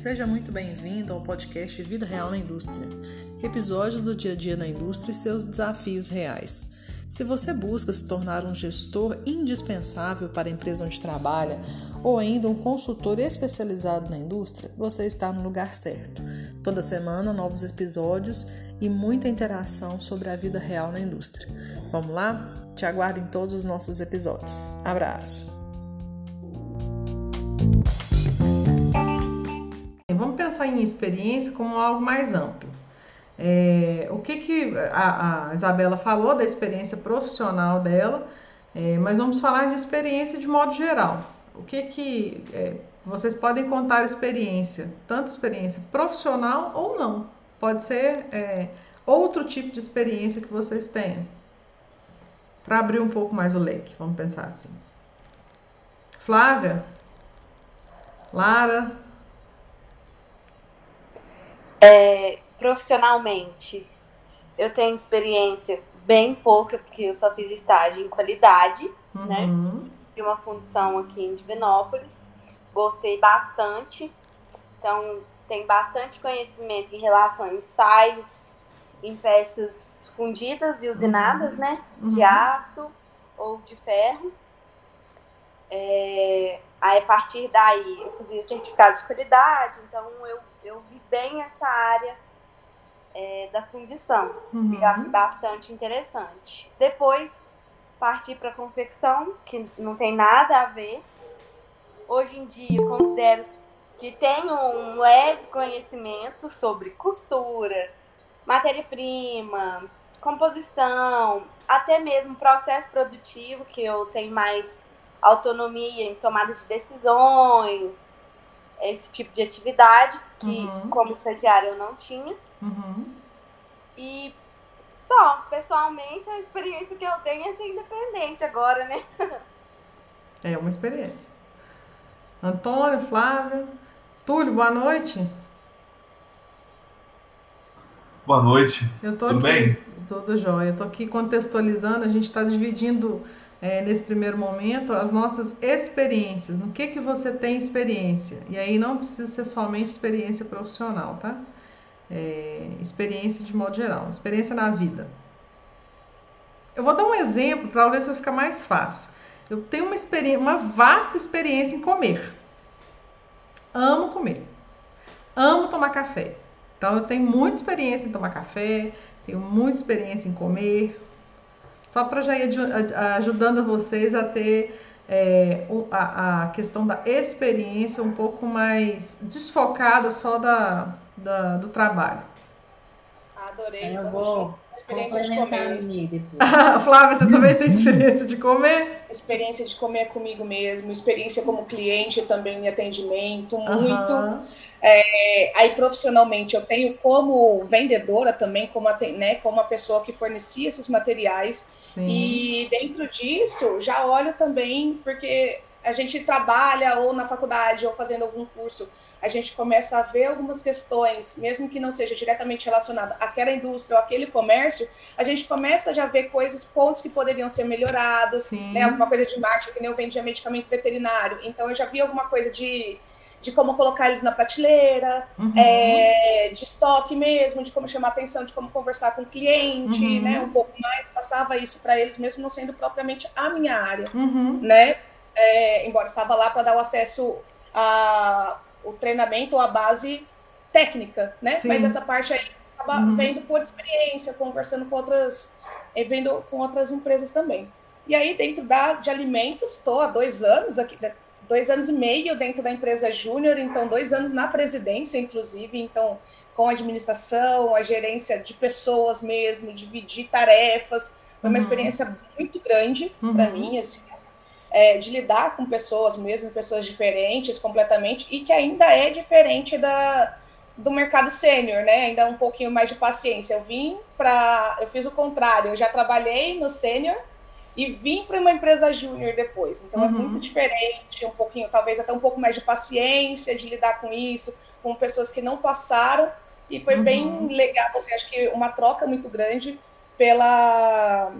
Seja muito bem-vindo ao podcast Vida Real na Indústria, episódio do dia a dia na indústria e seus desafios reais. Se você busca se tornar um gestor indispensável para a empresa onde trabalha ou ainda um consultor especializado na indústria, você está no lugar certo. Toda semana, novos episódios e muita interação sobre a vida real na indústria. Vamos lá? Te aguardo em todos os nossos episódios. Abraço! Em experiência como algo mais amplo. É, o que, que a, a, Isabela falou da experiência profissional dela, é, mas vamos falar de experiência de modo geral. O que que é, vocês podem contar experiência, tanto experiência profissional ou não. Pode ser é, outro tipo de experiência que vocês tenham. Para abrir um pouco mais o leque, vamos pensar assim. Flávia? Lara? É, profissionalmente, eu tenho experiência bem pouca, porque eu só fiz estágio em qualidade, né? uhum. né? De uma função aqui em Divinópolis. Gostei bastante. Então, tem bastante conhecimento em relação a ensaios, em peças fundidas e usinadas, uhum. né? De uhum. aço ou de ferro. É, aí, a partir daí, eu fazia certificado de qualidade, então eu, eu vi bem essa área é, da fundição. Uhum. Eu achei bastante interessante. Depois, parti para confecção, que não tem nada a ver. Hoje em dia, eu considero que tenho um leve conhecimento sobre costura, matéria-prima, composição, até mesmo processo produtivo, que eu tenho mais autonomia em tomada de decisões, esse tipo de atividade que, uhum. como estagiária, eu não tinha. Uhum. E só, pessoalmente, a experiência que eu tenho é ser independente agora, né? é uma experiência. Antônio, Flávio, Túlio, boa noite. Boa noite. Eu tô Tudo aqui, bem? Tudo jóia. Eu tô aqui contextualizando, a gente está dividindo é, nesse primeiro momento as nossas experiências. No que que você tem experiência? E aí não precisa ser somente experiência profissional, tá? É, experiência de modo geral, experiência na vida. Eu vou dar um exemplo para ver se ficar mais fácil. Eu tenho uma experiência, uma vasta experiência em comer. Amo comer. Amo tomar café. Então eu tenho muita experiência em tomar café, tenho muita experiência em comer. Só para já ir ajudando vocês a ter é, a, a questão da experiência um pouco mais desfocada só da, da, do trabalho. Adorei, eu vou experiência de comer. Flávia, você também tem experiência de comer? Experiência de comer comigo mesmo, experiência como cliente também em atendimento, muito. Uhum. É, aí profissionalmente eu tenho como vendedora também, como, né, como uma pessoa que fornecia esses materiais. Sim. E dentro disso, já olho também, porque a gente trabalha ou na faculdade ou fazendo algum curso, a gente começa a ver algumas questões, mesmo que não seja diretamente relacionada àquela indústria ou aquele comércio, a gente começa já a ver coisas, pontos que poderiam ser melhorados, né? Alguma coisa de marketing, que nem eu vendia medicamento veterinário. Então eu já vi alguma coisa de, de como colocar eles na prateleira, uhum. é, de estoque mesmo, de como chamar atenção, de como conversar com o cliente, uhum. né? Um pouco mais, passava isso para eles, mesmo não sendo propriamente a minha área, uhum. né? é, embora estava lá para dar o acesso a o treinamento, a base técnica, né? Sim. Mas essa parte aí acaba uhum. vendo por experiência, conversando com outras, eh, vendo com outras empresas também. E aí, dentro da, de alimentos, estou há dois anos aqui, dois anos e meio dentro da empresa Júnior, então dois anos na presidência, inclusive, então com a administração, a gerência de pessoas mesmo, dividir tarefas, foi uma uhum. experiência muito grande uhum. para mim, assim, é, de lidar com pessoas mesmo, pessoas diferentes completamente, e que ainda é diferente da, do mercado sênior, né? Ainda um pouquinho mais de paciência. Eu vim para. Eu fiz o contrário, eu já trabalhei no sênior e vim para uma empresa júnior depois. Então é uhum. é muito diferente, um pouquinho, talvez até um pouco mais de paciência de lidar com isso, com pessoas que não passaram. E foi uhum. bem legal, assim, acho que uma troca muito grande pela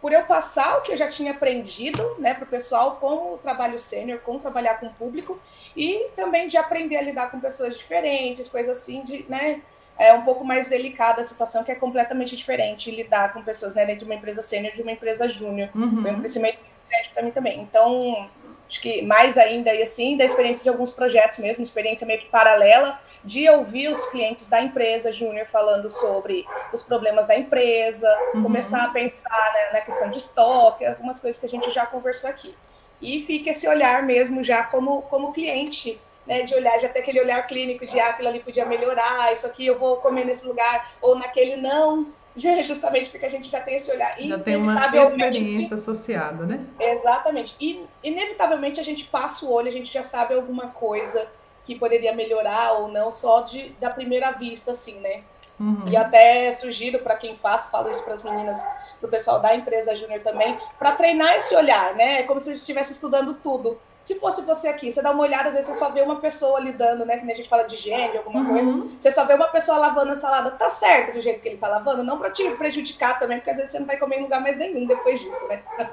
por eu passar o que eu já tinha aprendido né, para o pessoal, como trabalho sênior, como trabalhar com o público, e também de aprender a lidar com pessoas diferentes, coisas assim, de, né, é um pouco mais delicada a situação, que é completamente diferente lidar com pessoas né, dentro de uma empresa sênior de uma empresa júnior. Uhum. Foi um crescimento grande para mim também. Então, acho que mais ainda, e assim, da experiência de alguns projetos mesmo, experiência meio que paralela, de ouvir os clientes da empresa júnior falando sobre os problemas da empresa, uhum. começar a pensar né, na questão de estoque, algumas coisas que a gente já conversou aqui. E fica esse olhar mesmo já como, como cliente né, de olhar, já ter aquele olhar clínico de ah, aquilo ali podia melhorar, isso aqui eu vou comer nesse lugar, ou naquele não, justamente porque a gente já tem esse olhar. Já tem uma experiência associada, né? Exatamente. E, inevitavelmente, a gente passa o olho, a gente já sabe alguma coisa que poderia melhorar ou não, só de, da primeira vista, assim, né? Uhum. E até sugiro para quem faz, falo isso para as meninas, para o pessoal da empresa Júnior também, para treinar esse olhar, né? É como se estivesse estudando tudo. Se fosse você aqui, você dá uma olhada, às vezes você só vê uma pessoa lidando, né? Que a gente fala de higiene, alguma uhum. coisa. Você só vê uma pessoa lavando a salada. Tá certo do jeito que ele tá lavando, não para te prejudicar também, porque às vezes você não vai comer em lugar mais nenhum depois disso, né?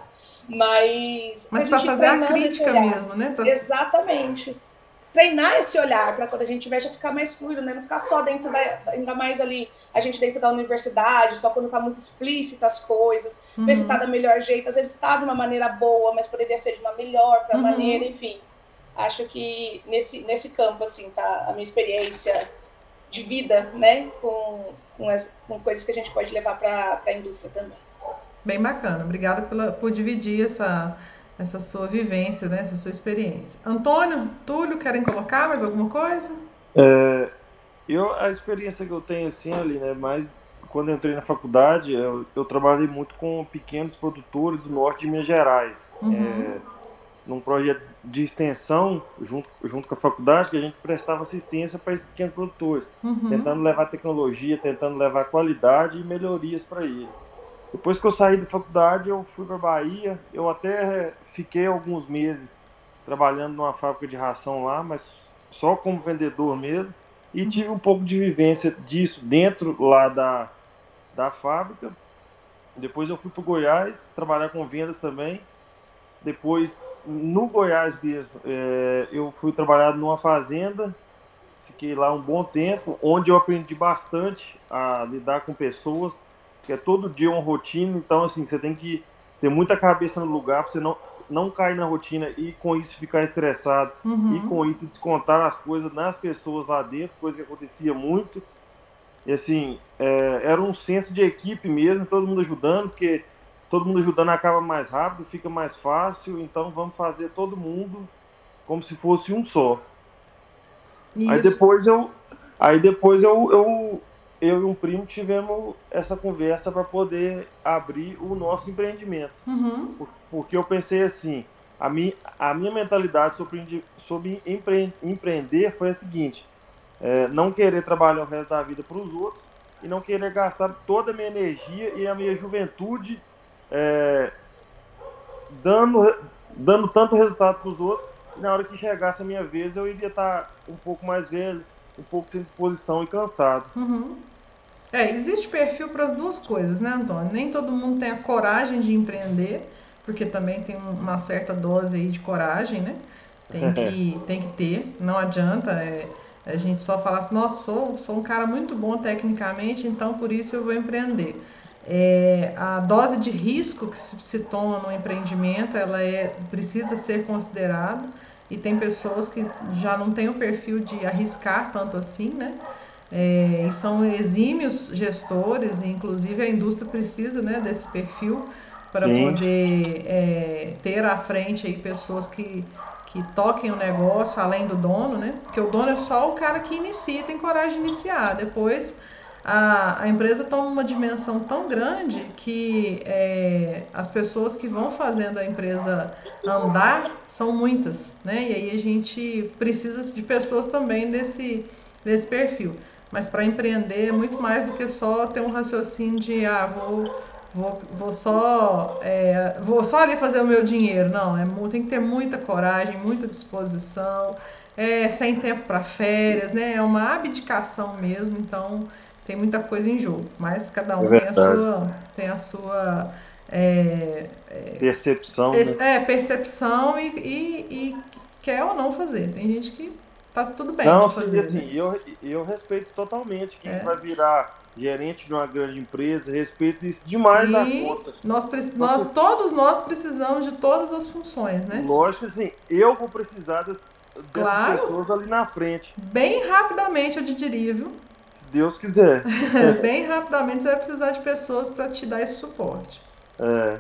Mas. Mas para fazer a crítica mesmo, né? Pra... Exatamente treinar esse olhar para quando a gente já ficar mais fluido, né? Não ficar só dentro da, ainda mais ali, a gente dentro da universidade, só quando tá muito explícita as coisas, uhum. ver se tá da melhor jeito, às vezes tá de uma maneira boa, mas poderia ser de uma melhor para uhum. maneira, enfim. Acho que nesse, nesse campo, assim, tá a minha experiência de vida, né, com, com, as, com coisas que a gente pode levar para a indústria também. Bem bacana, obrigada pela, por dividir essa essa sua vivência, né? essa sua experiência. Antônio, Túlio, querem colocar mais alguma coisa? É, eu a experiência que eu tenho assim ali, né? Mas quando eu entrei na faculdade, eu, eu trabalhei muito com pequenos produtores do norte de Minas Gerais. Uhum. É, num projeto de extensão junto, junto com a faculdade que a gente prestava assistência para esses pequenos produtores, uhum. tentando levar tecnologia, tentando levar qualidade e melhorias para eles. Depois que eu saí da faculdade, eu fui para Bahia. Eu até fiquei alguns meses trabalhando numa fábrica de ração lá, mas só como vendedor mesmo. E tive um pouco de vivência disso dentro lá da, da fábrica. Depois eu fui para Goiás trabalhar com vendas também. Depois, no Goiás mesmo, é, eu fui trabalhar numa fazenda. Fiquei lá um bom tempo, onde eu aprendi bastante a lidar com pessoas, que é todo dia uma rotina, então assim, você tem que ter muita cabeça no lugar para você não, não cair na rotina e com isso ficar estressado uhum. e com isso descontar as coisas nas pessoas lá dentro, coisa que acontecia muito. E assim, é, era um senso de equipe mesmo, todo mundo ajudando, porque todo mundo ajudando acaba mais rápido, fica mais fácil, então vamos fazer todo mundo como se fosse um só. Isso. Aí depois eu aí depois eu, eu eu e um primo tivemos essa conversa para poder abrir o nosso empreendimento. Uhum. Porque eu pensei assim, a minha, a minha mentalidade sobre, sobre empre, empreender foi a seguinte, é, não querer trabalhar o resto da vida para os outros e não querer gastar toda a minha energia e a minha juventude é, dando, dando tanto resultado para os outros, e na hora que chegasse a minha vez eu iria estar um pouco mais velho, um pouco sem disposição e cansado. Uhum. É, existe perfil para as duas coisas, né, Antônio? Nem todo mundo tem a coragem de empreender, porque também tem uma certa dose aí de coragem, né? Tem que, tem que ter, não adianta é, a gente só falar assim, nossa, sou, sou um cara muito bom tecnicamente, então por isso eu vou empreender. É, a dose de risco que se, se toma no empreendimento, ela é, precisa ser considerada e tem pessoas que já não têm o perfil de arriscar tanto assim, né? É, e são exímios gestores, e inclusive a indústria precisa né, desse perfil para poder é, ter à frente aí pessoas que, que toquem o negócio além do dono, né? Porque o dono é só o cara que inicia, tem coragem de iniciar. Depois a, a empresa toma uma dimensão tão grande que é, as pessoas que vão fazendo a empresa andar são muitas, né? E aí a gente precisa de pessoas também desse, desse perfil. Mas para empreender é muito mais do que só ter um raciocínio de ah, vou, vou, vou só é, vou só ali fazer o meu dinheiro. Não, é, tem que ter muita coragem, muita disposição, é, sem tempo para férias, né? É uma abdicação mesmo, então tem muita coisa em jogo. Mas cada um é tem a sua, tem a sua É, é, percepção. É, né? é percepção e, e, e, quer ou não fazer. Tem gente que tá tudo bem. Não, fazer, assim, né? eu, eu respeito totalmente quem é. vai virar gerente de uma grande empresa, respeito isso demais na conta. Nós, nós, todos nós precisamos de todas as funções, né? Lógico, assim, eu vou precisar dessas claro. pessoas ali na frente. Bem rapidamente, eu diria, viu? Deus quiser. Bem rapidamente você vai precisar de pessoas para te dar esse suporte. É.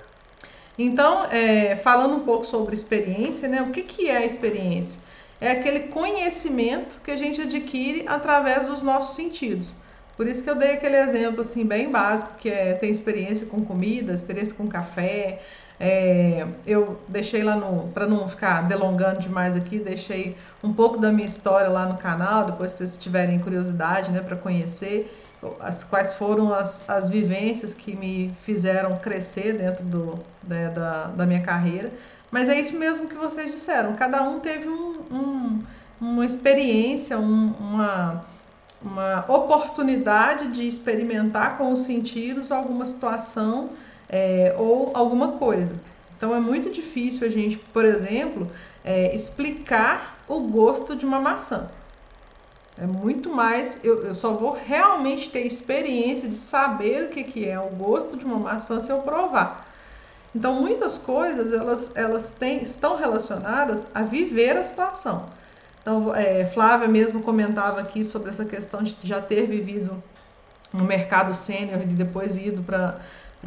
Então, é, falando um pouco sobre experiência, né? O que, que é a experiência? É aquele conhecimento que a gente adquire através dos nossos sentidos. Por isso que eu dei aquele exemplo assim bem básico, que é ter experiência com comida, experiência com café. É, eu deixei lá no, para não ficar delongando demais aqui, deixei um pouco da minha história lá no canal, depois se vocês tiverem curiosidade, né, para conhecer as quais foram as, as vivências que me fizeram crescer dentro do, né, da, da minha carreira. Mas é isso mesmo que vocês disseram. Cada um teve um, um, uma experiência, um, uma uma oportunidade de experimentar com os sentidos alguma situação é, ou alguma coisa. Então é muito difícil a gente, por exemplo, é, explicar o gosto de uma maçã. É muito mais, eu, eu, só vou realmente ter experiência de saber o que, que é o gosto de uma maçã se eu provar. Então muitas coisas elas, elas têm, estão relacionadas a viver a situação. Então, é, Flávia mesmo comentava aqui sobre essa questão de já ter vivido no mercado sênior e depois ido para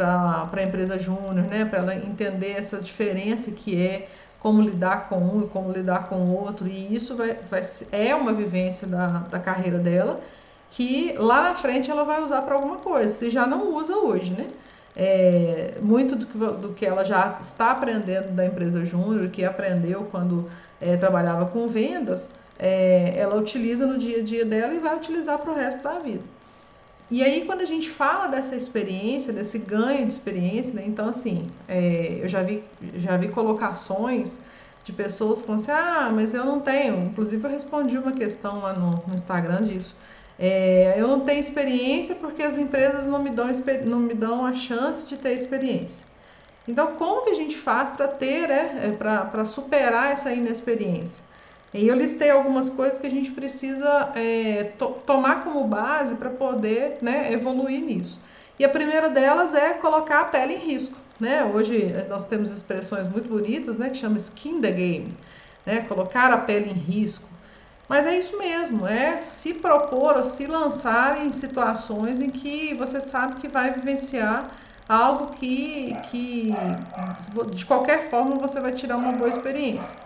para a empresa júnior, né, para ela entender essa diferença que é como lidar com um e como lidar com o outro, e isso vai, vai, é uma vivência da, da carreira dela que lá na frente ela vai usar para alguma coisa, se já não usa hoje, né? É, muito do que, do que ela já está aprendendo da empresa júnior, que aprendeu quando é, trabalhava com vendas, é, ela utiliza no dia a dia dela e vai utilizar para o resto da vida. E aí, quando a gente fala dessa experiência, desse ganho de experiência, né, então, assim, é, eu já vi, já vi colocações de pessoas falando assim: ah, mas eu não tenho. Inclusive, eu respondi uma questão lá no, no Instagram disso. É, eu não tenho experiência porque as empresas não me, dão, não me dão a chance de ter experiência. Então, como que a gente faz para ter, né, é, para superar essa inexperiência? E eu listei algumas coisas que a gente precisa é, to tomar como base para poder né, evoluir nisso. E a primeira delas é colocar a pele em risco. Né? Hoje é, nós temos expressões muito bonitas né, que chama skin the game, né? colocar a pele em risco. Mas é isso mesmo, é se propor ou se lançar em situações em que você sabe que vai vivenciar algo que, que de qualquer forma você vai tirar uma boa experiência.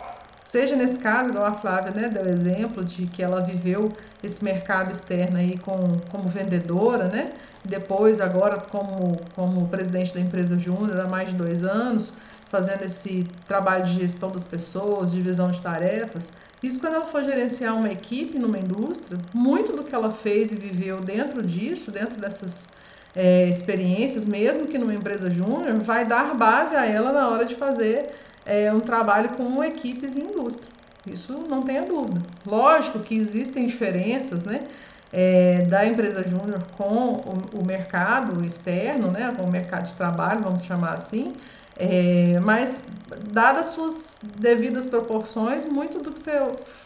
Seja nesse caso, igual a Flávia né, deu exemplo de que ela viveu esse mercado externo aí com, como vendedora, né? Depois, agora, como, como presidente da empresa Júnior há mais de dois anos, fazendo esse trabalho de gestão das pessoas, divisão de tarefas. Isso quando ela for gerenciar uma equipe numa indústria, muito do que ela fez e viveu dentro disso, dentro dessas é, experiências, mesmo que numa empresa júnior, vai dar base a ela na hora de fazer é, um trabalho com equipes em indústria. Isso não tenha dúvida. Lógico que existem diferenças, né? É, da empresa júnior com o, o, mercado externo, né, com o mercado de trabalho, vamos chamar assim, é, mas dadas suas devidas proporções, muito do que você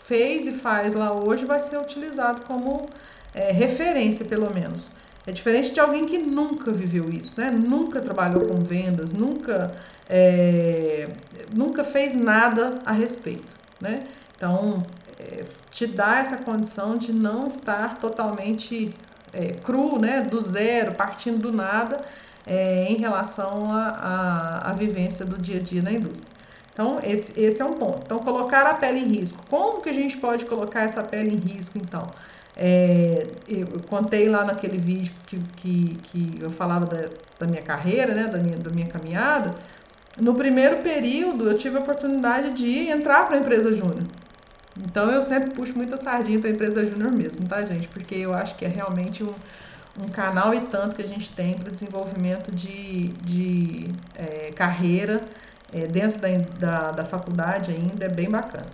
fez e faz lá hoje vai ser utilizado como é, referência, pelo menos. É diferente de alguém que nunca viveu isso, né? Nunca trabalhou com vendas, nunca, é, nunca fez nada a respeito, né? Então, é, te dá essa condição de não estar totalmente é, cru, né? Do zero, partindo do nada, é, em relação à vivência do dia a dia na indústria. Então, esse, esse é um ponto. Então, colocar a pele em risco. Como que a gente pode colocar essa pele em risco, então? É, eu contei lá naquele vídeo que, que, que eu falava da, da minha carreira, né, da minha, da minha caminhada. No primeiro período, eu tive a oportunidade de entrar para a empresa júnior. Então, eu sempre puxo muita sardinha para a empresa júnior mesmo, tá, gente? Porque eu acho que é realmente um, um canal e tanto que a gente tem para desenvolvimento de, de é, carreira é, dentro da, da, da faculdade ainda, é bem bacana.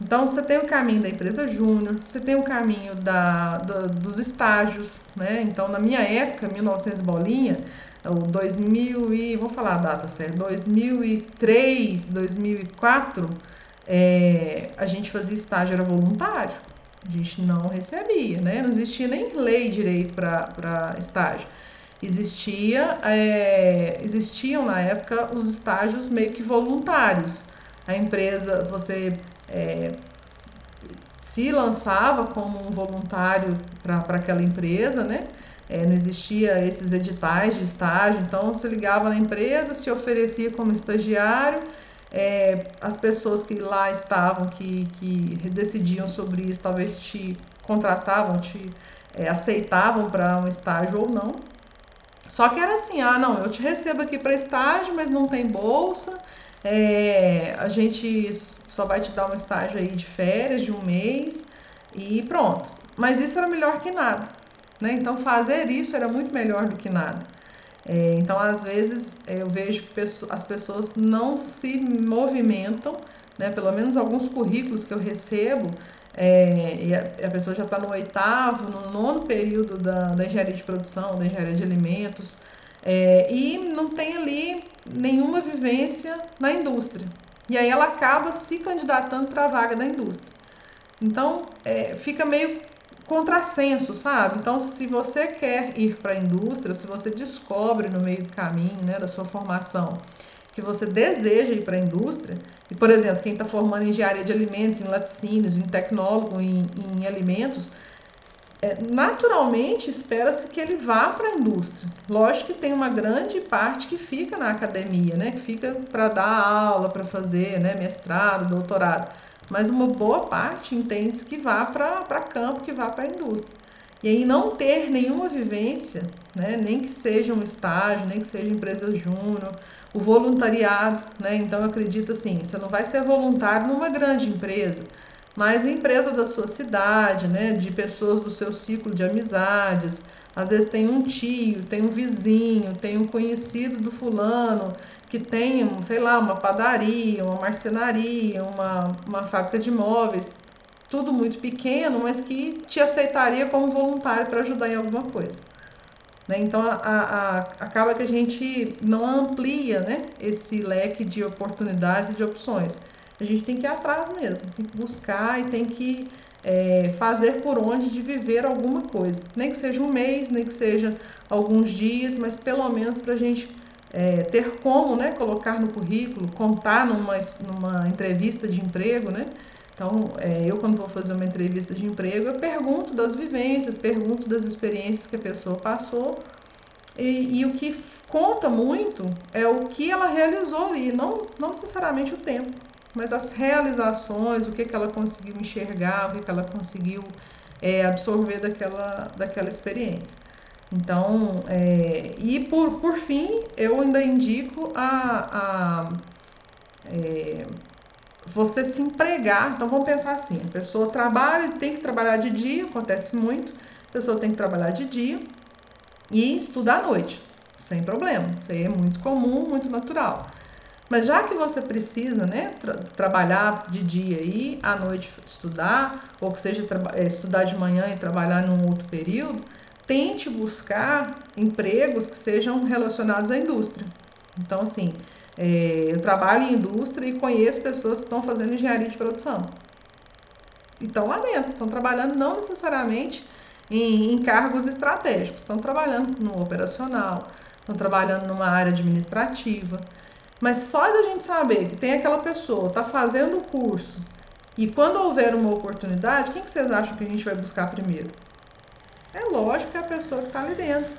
Então, você tem o caminho da empresa júnior, você tem o caminho da, do, dos estágios, né? Então, na minha época, 1900 bolinha, o 2000 e vou falar a data certa, 2003, 2004, é, a gente fazia estágio era voluntário. A gente não recebia, né? Não existia nem lei direito para estágio. Existia, é, existiam na época os estágios meio que voluntários. A empresa, você é, se lançava como um voluntário para aquela empresa, né? É, não existia esses editais de estágio, então você ligava na empresa, se oferecia como estagiário, é, as pessoas que lá estavam, que, que decidiam sobre isso, talvez te contratavam, te é, aceitavam para um estágio ou não. Só que era assim, ah, não, eu te recebo aqui para estágio, mas não tem bolsa, é, a gente só vai te dar um estágio aí de férias de um mês e pronto. Mas isso era melhor que nada, né? Então fazer isso era muito melhor do que nada. É, então às vezes eu vejo que as pessoas não se movimentam, né? Pelo menos alguns currículos que eu recebo é, e a, a, pessoa já está no oitavo, no nono período da, da engenharia de produção, da engenharia de alimentos, é, e não tem ali nenhuma vivência na indústria. E aí ela acaba se candidatando para a vaga da indústria. Então, é, fica meio contrassenso, sabe? Então, se você quer ir para a indústria, se você descobre no meio do caminho, né, da sua formação, que você deseja ir para a indústria, e por exemplo, quem está formando em engenharia de alimentos, em laticínios, em tecnólogo em, em alimentos, é, naturalmente espera-se que ele vá para a indústria. Lógico que tem uma grande parte que fica na academia, né? Que fica para dar aula, para fazer né? mestrado, doutorado. Mas uma boa parte entende que vá para campo, que vá para a indústria. E aí não ter nenhuma vivência, né? nem que seja um estágio, nem que seja empresa júnior, o voluntariado, né? Então acredito assim, você não vai ser voluntário numa grande empresa, mas empresa da sua cidade, né, de pessoas do seu ciclo de amizades. Às vezes tem um tio, tem um vizinho, tem um conhecido do fulano que tem, sei lá, uma padaria, uma marcenaria, uma, uma fábrica de móveis, tudo muito pequeno, mas que te aceitaria como voluntário para ajudar em alguma coisa. Né? Então, a, a, acaba que a gente não amplia né, esse leque de oportunidades e de opções a gente tem que ir atrás mesmo, tem que buscar e tem que é, fazer por onde de viver alguma coisa. Nem que seja um mês, nem que seja alguns dias, mas pelo menos para a gente é, ter como né, colocar no currículo, contar numa, numa entrevista de emprego, né? Então, é, eu quando vou fazer uma entrevista de emprego, eu pergunto das vivências, pergunto das experiências que a pessoa passou e, e o que conta muito é o que ela realizou ali, não, não necessariamente o tempo mas as realizações, o que, que ela conseguiu enxergar, o que, que ela conseguiu é, absorver daquela, daquela experiência. Então, é, e por, por fim, eu ainda indico a, a é, você se empregar. Então, vamos pensar assim: a pessoa trabalha, tem que trabalhar de dia, acontece muito, a pessoa tem que trabalhar de dia e estudar à noite, sem problema. Isso aí é muito comum, muito natural. Mas já que você precisa né, tra trabalhar de dia e à noite estudar, ou que seja é, estudar de manhã e trabalhar num outro período, tente buscar empregos que sejam relacionados à indústria. Então, assim, é, eu trabalho em indústria e conheço pessoas que estão fazendo engenharia de produção. E estão lá dentro, estão trabalhando não necessariamente em, em cargos estratégicos, estão trabalhando no operacional, estão trabalhando numa área administrativa. Mas só da gente saber que tem aquela pessoa, está fazendo o curso, e quando houver uma oportunidade, quem que vocês acham que a gente vai buscar primeiro? É lógico que é a pessoa que está ali dentro.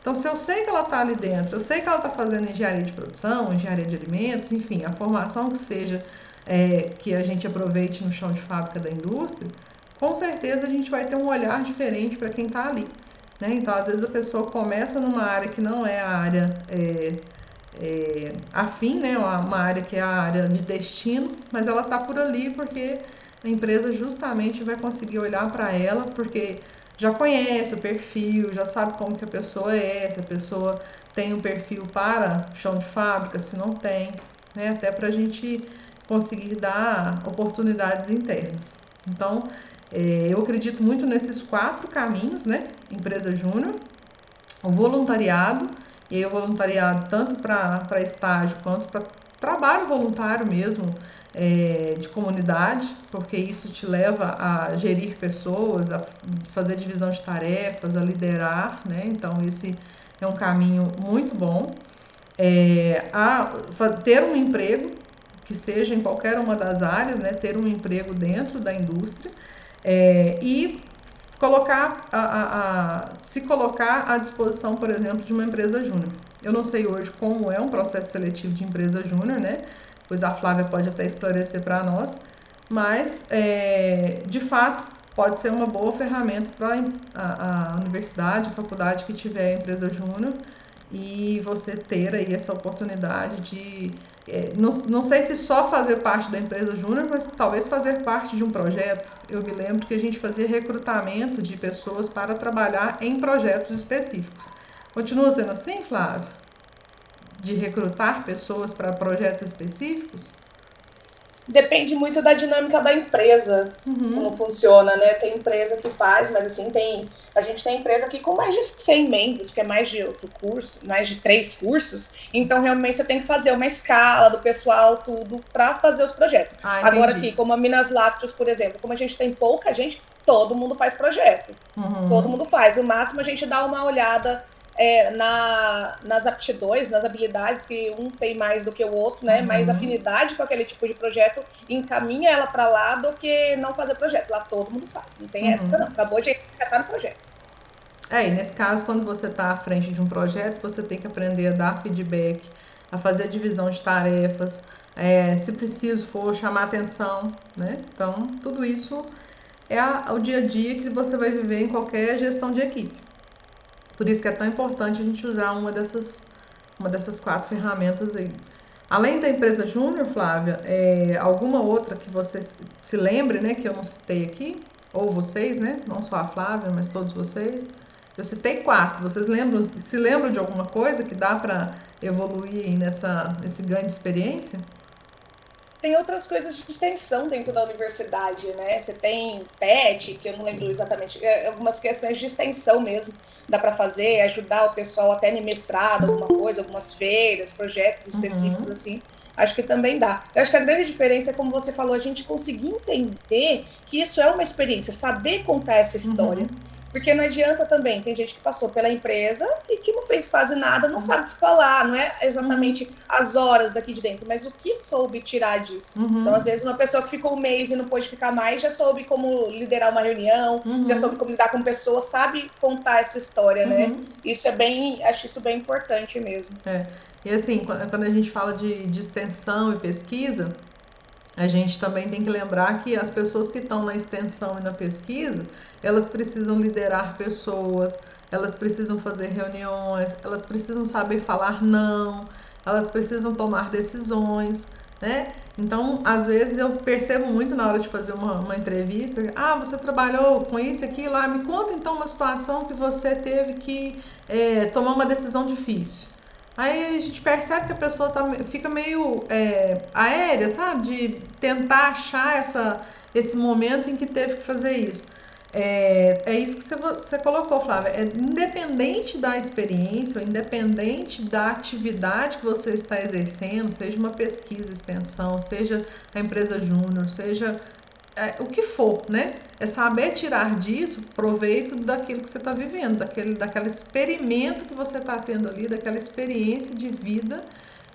Então, se eu sei que ela está ali dentro, eu sei que ela está fazendo engenharia de produção, engenharia de alimentos, enfim, a formação que seja é, que a gente aproveite no chão de fábrica da indústria, com certeza a gente vai ter um olhar diferente para quem está ali. Né? Então, às vezes a pessoa começa numa área que não é a área é, é, afim, né, uma área que é a área de destino, mas ela está por ali porque a empresa justamente vai conseguir olhar para ela, porque já conhece o perfil, já sabe como que a pessoa é, se a pessoa tem um perfil para chão de fábrica, se não tem, né, até para a gente conseguir dar oportunidades internas. Então, é, eu acredito muito nesses quatro caminhos, né? Empresa júnior, o voluntariado, E aí o voluntariado, tanto para estágio quanto para trabalho voluntário mesmo, é, de comunidade, porque isso te leva a gerir pessoas, a fazer divisão de tarefas, a liderar, né? Então, esse é um caminho muito bom. É, a ter um emprego, que seja em qualquer uma das áreas, né? Ter um emprego dentro da indústria é, e colocar a, a, a, se colocar à disposição, por exemplo, de uma empresa júnior. Eu não sei hoje como é um processo seletivo de empresa júnior, né? Pois a Flávia pode até esclarecer para nós, mas é, de fato pode ser uma boa ferramenta para a, a, universidade, a faculdade que tiver empresa júnior e você ter aí essa oportunidade de é, não, não sei se só fazer parte da empresa júnior, mas talvez fazer parte de um projeto. Eu me lembro que a gente fazia recrutamento de pessoas para trabalhar em projetos específicos. Continua sendo assim, Flávia? De recrutar pessoas para projetos específicos? Depende muito da dinâmica da empresa, uhum. como funciona, né? Tem empresa que faz, mas assim, tem. A gente tem empresa aqui com mais de 100 membros, que é mais de outro curso, mais de três cursos. Então, realmente, você tem que fazer uma escala do pessoal, tudo, para fazer os projetos. Ah, Agora, aqui, como a Minas Lácteos, por exemplo, como a gente tem pouca gente, todo mundo faz projeto. Uhum. Todo mundo faz. O máximo a gente dá uma olhada é, na, nas aptidões, nas habilidades, que um tem mais do que o outro, né? Uhum. Mais afinidade com aquele tipo de projeto, encaminha ela para lá do que não fazer projeto. Lá todo mundo faz, não tem uhum. essa não. Acabou de tá no projeto. É, e nesse caso, quando você está à frente de um projeto, você tem que aprender a dar feedback, a fazer a divisão de tarefas, é, se preciso for chamar atenção, né? Então, tudo isso é a, o dia a dia que você vai viver em qualquer gestão de equipe. Por isso que é tão importante a gente usar uma dessas, uma dessas quatro ferramentas aí. Além da empresa Júnior, Flávia, é, alguma outra que você se lembre, né, que eu não citei aqui, ou vocês, né, não só a Flávia, mas todos vocês. Eu citei quatro. Vocês lembram, se lembram de alguma coisa que dá para evoluir nessa, nesse ganho de experiência? Tem outras coisas de extensão dentro da universidade, né? Você tem PET, que eu não lembro exatamente, é, algumas questões de extensão mesmo, dá para fazer, ajudar o pessoal até em mestrado, alguma coisa, algumas feiras, projetos específicos uhum. assim. Acho que também dá. Eu acho que a grande diferença é, como você falou, a gente conseguir entender que isso é uma experiência, saber contar essa história. Uhum porque não adianta também, tem gente que passou pela empresa e que não fez quase nada, não uhum. sabe falar, não é exatamente uhum. as horas daqui de dentro, mas o que soube tirar disso. Uhum. Então, às vezes, uma pessoa que ficou um mês e não pôde ficar mais, já soube como liderar uma reunião, uhum. já soube como lidar com pessoas, sabe contar essa história, né? Uhum. Isso é bem, acho isso bem importante mesmo. É. E assim, quando a gente fala de, de extensão e pesquisa, a gente também tem que lembrar que as pessoas que estão na extensão e na pesquisa, elas precisam liderar pessoas, elas precisam fazer reuniões, elas precisam saber falar não, elas precisam tomar decisões, né? Então, às vezes eu percebo muito na hora de fazer uma, uma entrevista, ah, você trabalhou com isso aqui lá, me conta então uma situação que você teve que é, tomar uma decisão difícil. Aí a gente percebe que a pessoa tá, fica meio é, aérea, sabe? De tentar achar essa, esse momento em que teve que fazer isso. É, é isso que você, você colocou, Flávia. É independente da experiência, independente da atividade que você está exercendo, seja uma pesquisa, extensão, seja a empresa júnior, seja é, o que for, né? É saber tirar disso proveito daquilo que você está vivendo, daquele, daquele experimento que você está tendo ali, daquela experiência de vida,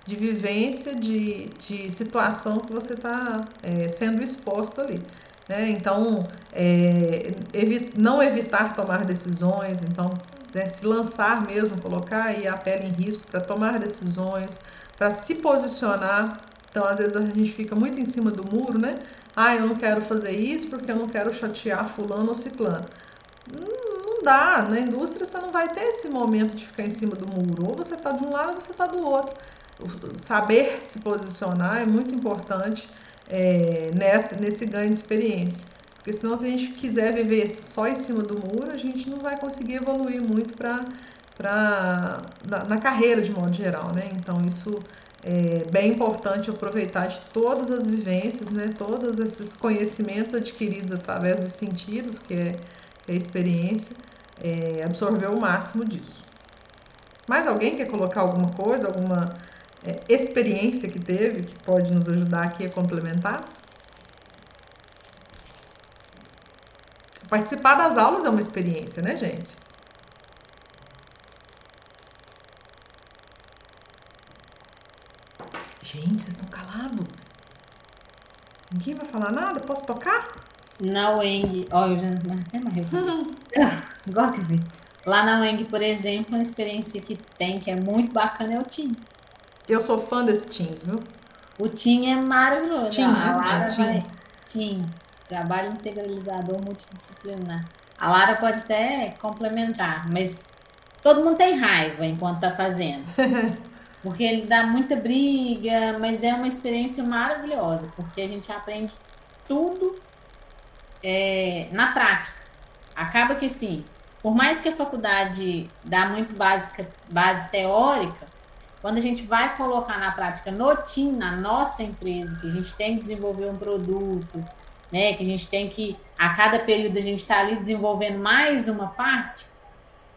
de vivência, de, de situação que você está é, sendo exposto ali. Né? Então, é, evi não evitar tomar decisões, então né, se lançar mesmo, colocar aí a pele em risco para tomar decisões, para se posicionar. Então, às vezes a gente fica muito em cima do muro, né? Ah, eu não quero fazer isso porque eu não quero chatear fulano ou ciclano. Não, não dá, na indústria você não vai ter esse momento de ficar em cima do muro. Ou você está de um lado ou você está do outro. saber se posicionar é muito importante é, nessa, nesse ganho de experiência. Porque senão, se a gente quiser viver só em cima do muro, a gente não vai conseguir evoluir muito para na, na carreira de modo geral, né? Então, isso é bem importante aproveitar de todas as vivências, né? Todos esses conhecimentos adquiridos através dos sentidos, que é, que é a experiência, é, absorver o máximo disso. Mais alguém quer colocar alguma coisa, alguma é, experiência que teve que pode nos ajudar aqui a complementar? Participar das aulas é uma experiência, né, gente? Gente, vocês estão calados? Ninguém vai falar nada? Posso tocar? Na UENG, olha, eu já até morreu. Gosto de ver. Lá na UENG, por exemplo, a experiência que tem, que é muito bacana, é o TIM. Eu sou fã desse Teams, viu? O TIM é maravilhoso. TIM, a né? Lara é, vai... TIM, Trabalho Integralizador Multidisciplinar. A Lara pode até complementar, mas todo mundo tem raiva enquanto está fazendo. Porque ele dá muita briga, mas é uma experiência maravilhosa, porque a gente aprende tudo é, na prática. Acaba que, assim, por mais que a faculdade dá muito básica, base teórica, quando a gente vai colocar na prática no TIM, na nossa empresa, que a gente tem que desenvolver um produto, né, que a gente tem que, a cada período, a gente está ali desenvolvendo mais uma parte,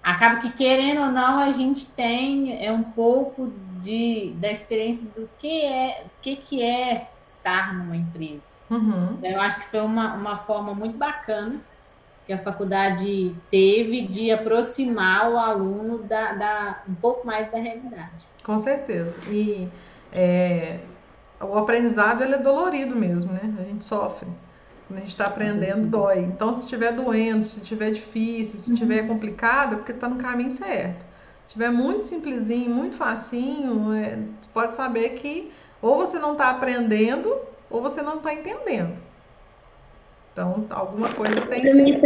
acaba que, querendo ou não, a gente tem é um pouco de, da experiência do que é, que, que é estar numa empresa. Uhum. Então, eu acho que foi uma, uma forma muito bacana que a faculdade teve de aproximar o aluno da, da um pouco mais da realidade. Com certeza. E é, o aprendizado ele é dolorido mesmo, né? A gente sofre. Quando a gente está aprendendo, dói. Então, se estiver doendo, se estiver difícil, se estiver uhum. complicado, é porque está no caminho certo. Se estiver muito simplesinho, muito facinho, é, você pode saber que ou você não está aprendendo ou você não está entendendo. Então, alguma coisa tem que...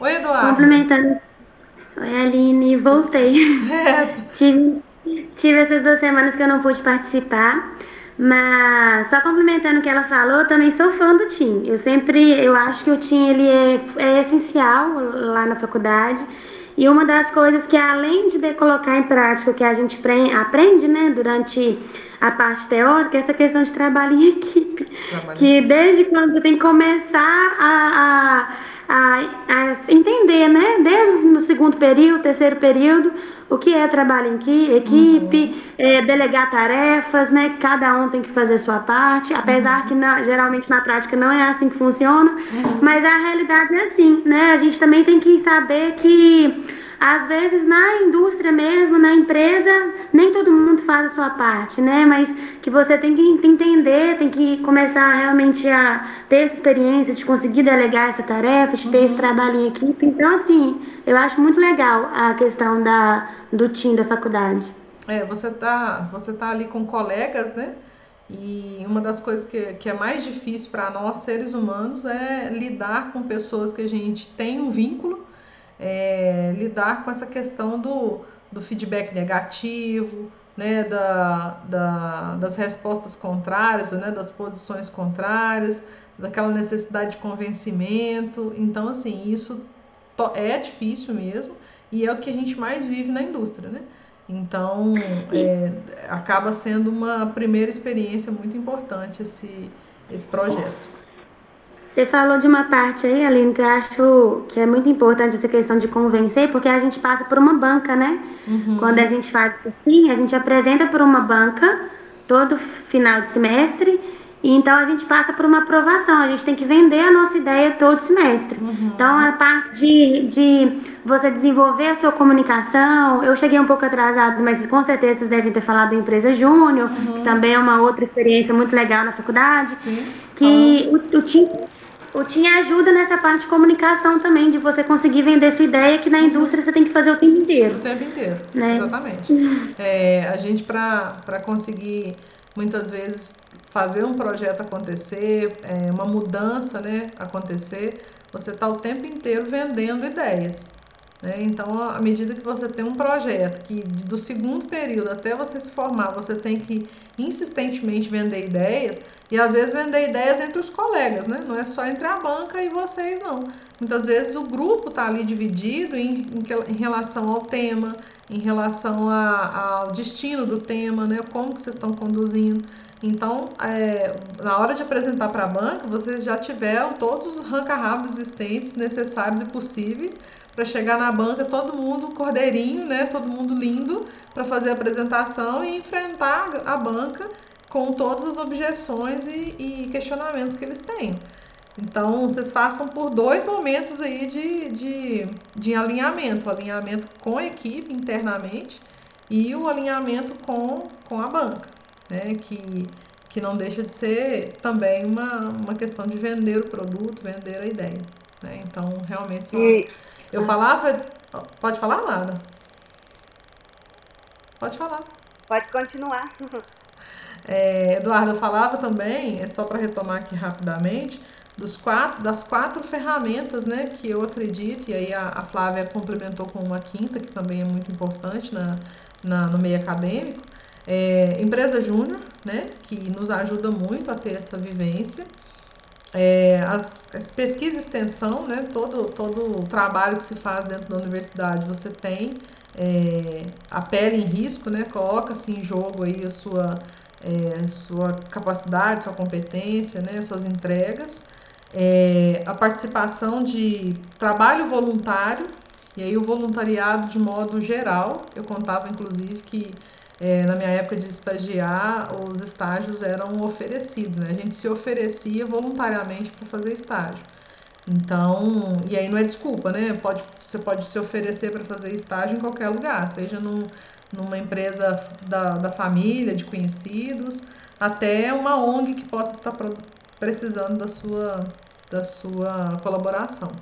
Oi, Eduardo. Complementando. Oi, Aline. Voltei. É. Tive Tive essas duas semanas que eu não pude participar, mas só complementando o que ela falou, eu também sou fã do Tim. Eu sempre, eu acho que o Tim ele é, é essencial lá na faculdade. E uma das coisas que além de colocar em prática o que a gente aprende, né, durante a parte teórica, é essa questão de trabalho em equipe, trabalho. que desde quando você tem que começar a, a, a, a entender, né, desde o segundo período, terceiro período, o que é trabalho em equipe, uhum. é, delegar tarefas, né? Cada um tem que fazer a sua parte, apesar uhum. que na, geralmente na prática não é assim que funciona, uhum. mas a realidade é assim, né? A gente também tem que saber que às vezes na indústria mesmo, na empresa, nem todo mundo faz a sua parte, né? Mas que você tem que entender, tem que começar realmente a ter essa experiência de conseguir delegar essa tarefa, de ter uhum. esse trabalho em equipe. Então, assim, eu acho muito legal a questão da, do TIM da faculdade. É, você tá, você tá ali com colegas, né? E uma das coisas que, que é mais difícil para nós, seres humanos, é lidar com pessoas que a gente tem um vínculo é, lidar com essa questão do, do feedback negativo, né, da, da, das respostas contrárias, né, das posições contrárias, daquela necessidade de convencimento. Então, assim, isso é difícil mesmo e é o que a gente mais vive na indústria, né? Então, é, acaba sendo uma primeira experiência muito importante esse, esse projeto. Você falou de uma parte aí, Aline, que eu acho que é muito importante essa questão de convencer, porque a gente passa por uma banca, né? Uhum. Quando a gente faz isso sim, a gente apresenta por uma banca todo final de semestre, e então a gente passa por uma aprovação, a gente tem que vender a nossa ideia todo semestre. Uhum. Então a parte de, de você desenvolver a sua comunicação, eu cheguei um pouco atrasado, mas com certeza vocês devem ter falado da empresa Júnior, uhum. que também é uma outra experiência muito legal na faculdade, que o, o time o TIM ajuda nessa parte de comunicação também, de você conseguir vender sua ideia, que na indústria você tem que fazer o tempo inteiro. O tempo inteiro, né? exatamente. é, a gente, para conseguir, muitas vezes, fazer um projeto acontecer, é, uma mudança né, acontecer, você está o tempo inteiro vendendo ideias. Né? Então, à medida que você tem um projeto que do segundo período até você se formar, você tem que insistentemente vender ideias, e às vezes vender ideias entre os colegas, né? Não é só entre a banca e vocês, não. Muitas vezes o grupo está ali dividido em, em, em, relação ao tema, em relação a, ao destino do tema, né? Como que vocês estão conduzindo. Então, é, na hora de apresentar para a banca, vocês já tiveram todos os ranca-rabos existentes, necessários e possíveis para chegar na banca todo mundo cordeirinho, né? Todo mundo lindo para fazer a apresentação e enfrentar a banca com todas as objeções e, e, questionamentos que eles têm. Então, vocês façam por dois momentos aí de, de, de alinhamento, o alinhamento com a equipe internamente e o alinhamento com, com a banca, né? Que, que não deixa de ser também uma, uma questão de vender o produto, vender a ideia. Né? Então, realmente, são... eu falava. Pode falar, Lara? Pode falar. Pode continuar. É, Eduardo, falava também, é só para retomar aqui rapidamente, dos quatro, das quatro ferramentas né, que eu acredito, e aí a, a Flávia complementou com uma quinta, que também é muito importante na, na no meio acadêmico, é, empresa júnior, né, que nos ajuda muito a ter essa vivência. É, as, as pesquisa e extensão, né, todo, todo o trabalho que se faz dentro da universidade, você tem é, a pele em risco, né, coloca-se em jogo aí a sua, é, sua capacidade, sua competência, né, suas entregas. É, a participação de trabalho voluntário, e aí o voluntariado de modo geral, eu contava inclusive que é, na minha época de estagiar, os estágios eram oferecidos, né? A gente se oferecia voluntariamente para fazer estágio. Então, e aí não é desculpa, né? Pode, você pode se oferecer para fazer estágio em qualquer lugar, seja num, numa empresa da, da família, de conhecidos, até uma ONG que possa estar precisando da sua, da sua colaboração.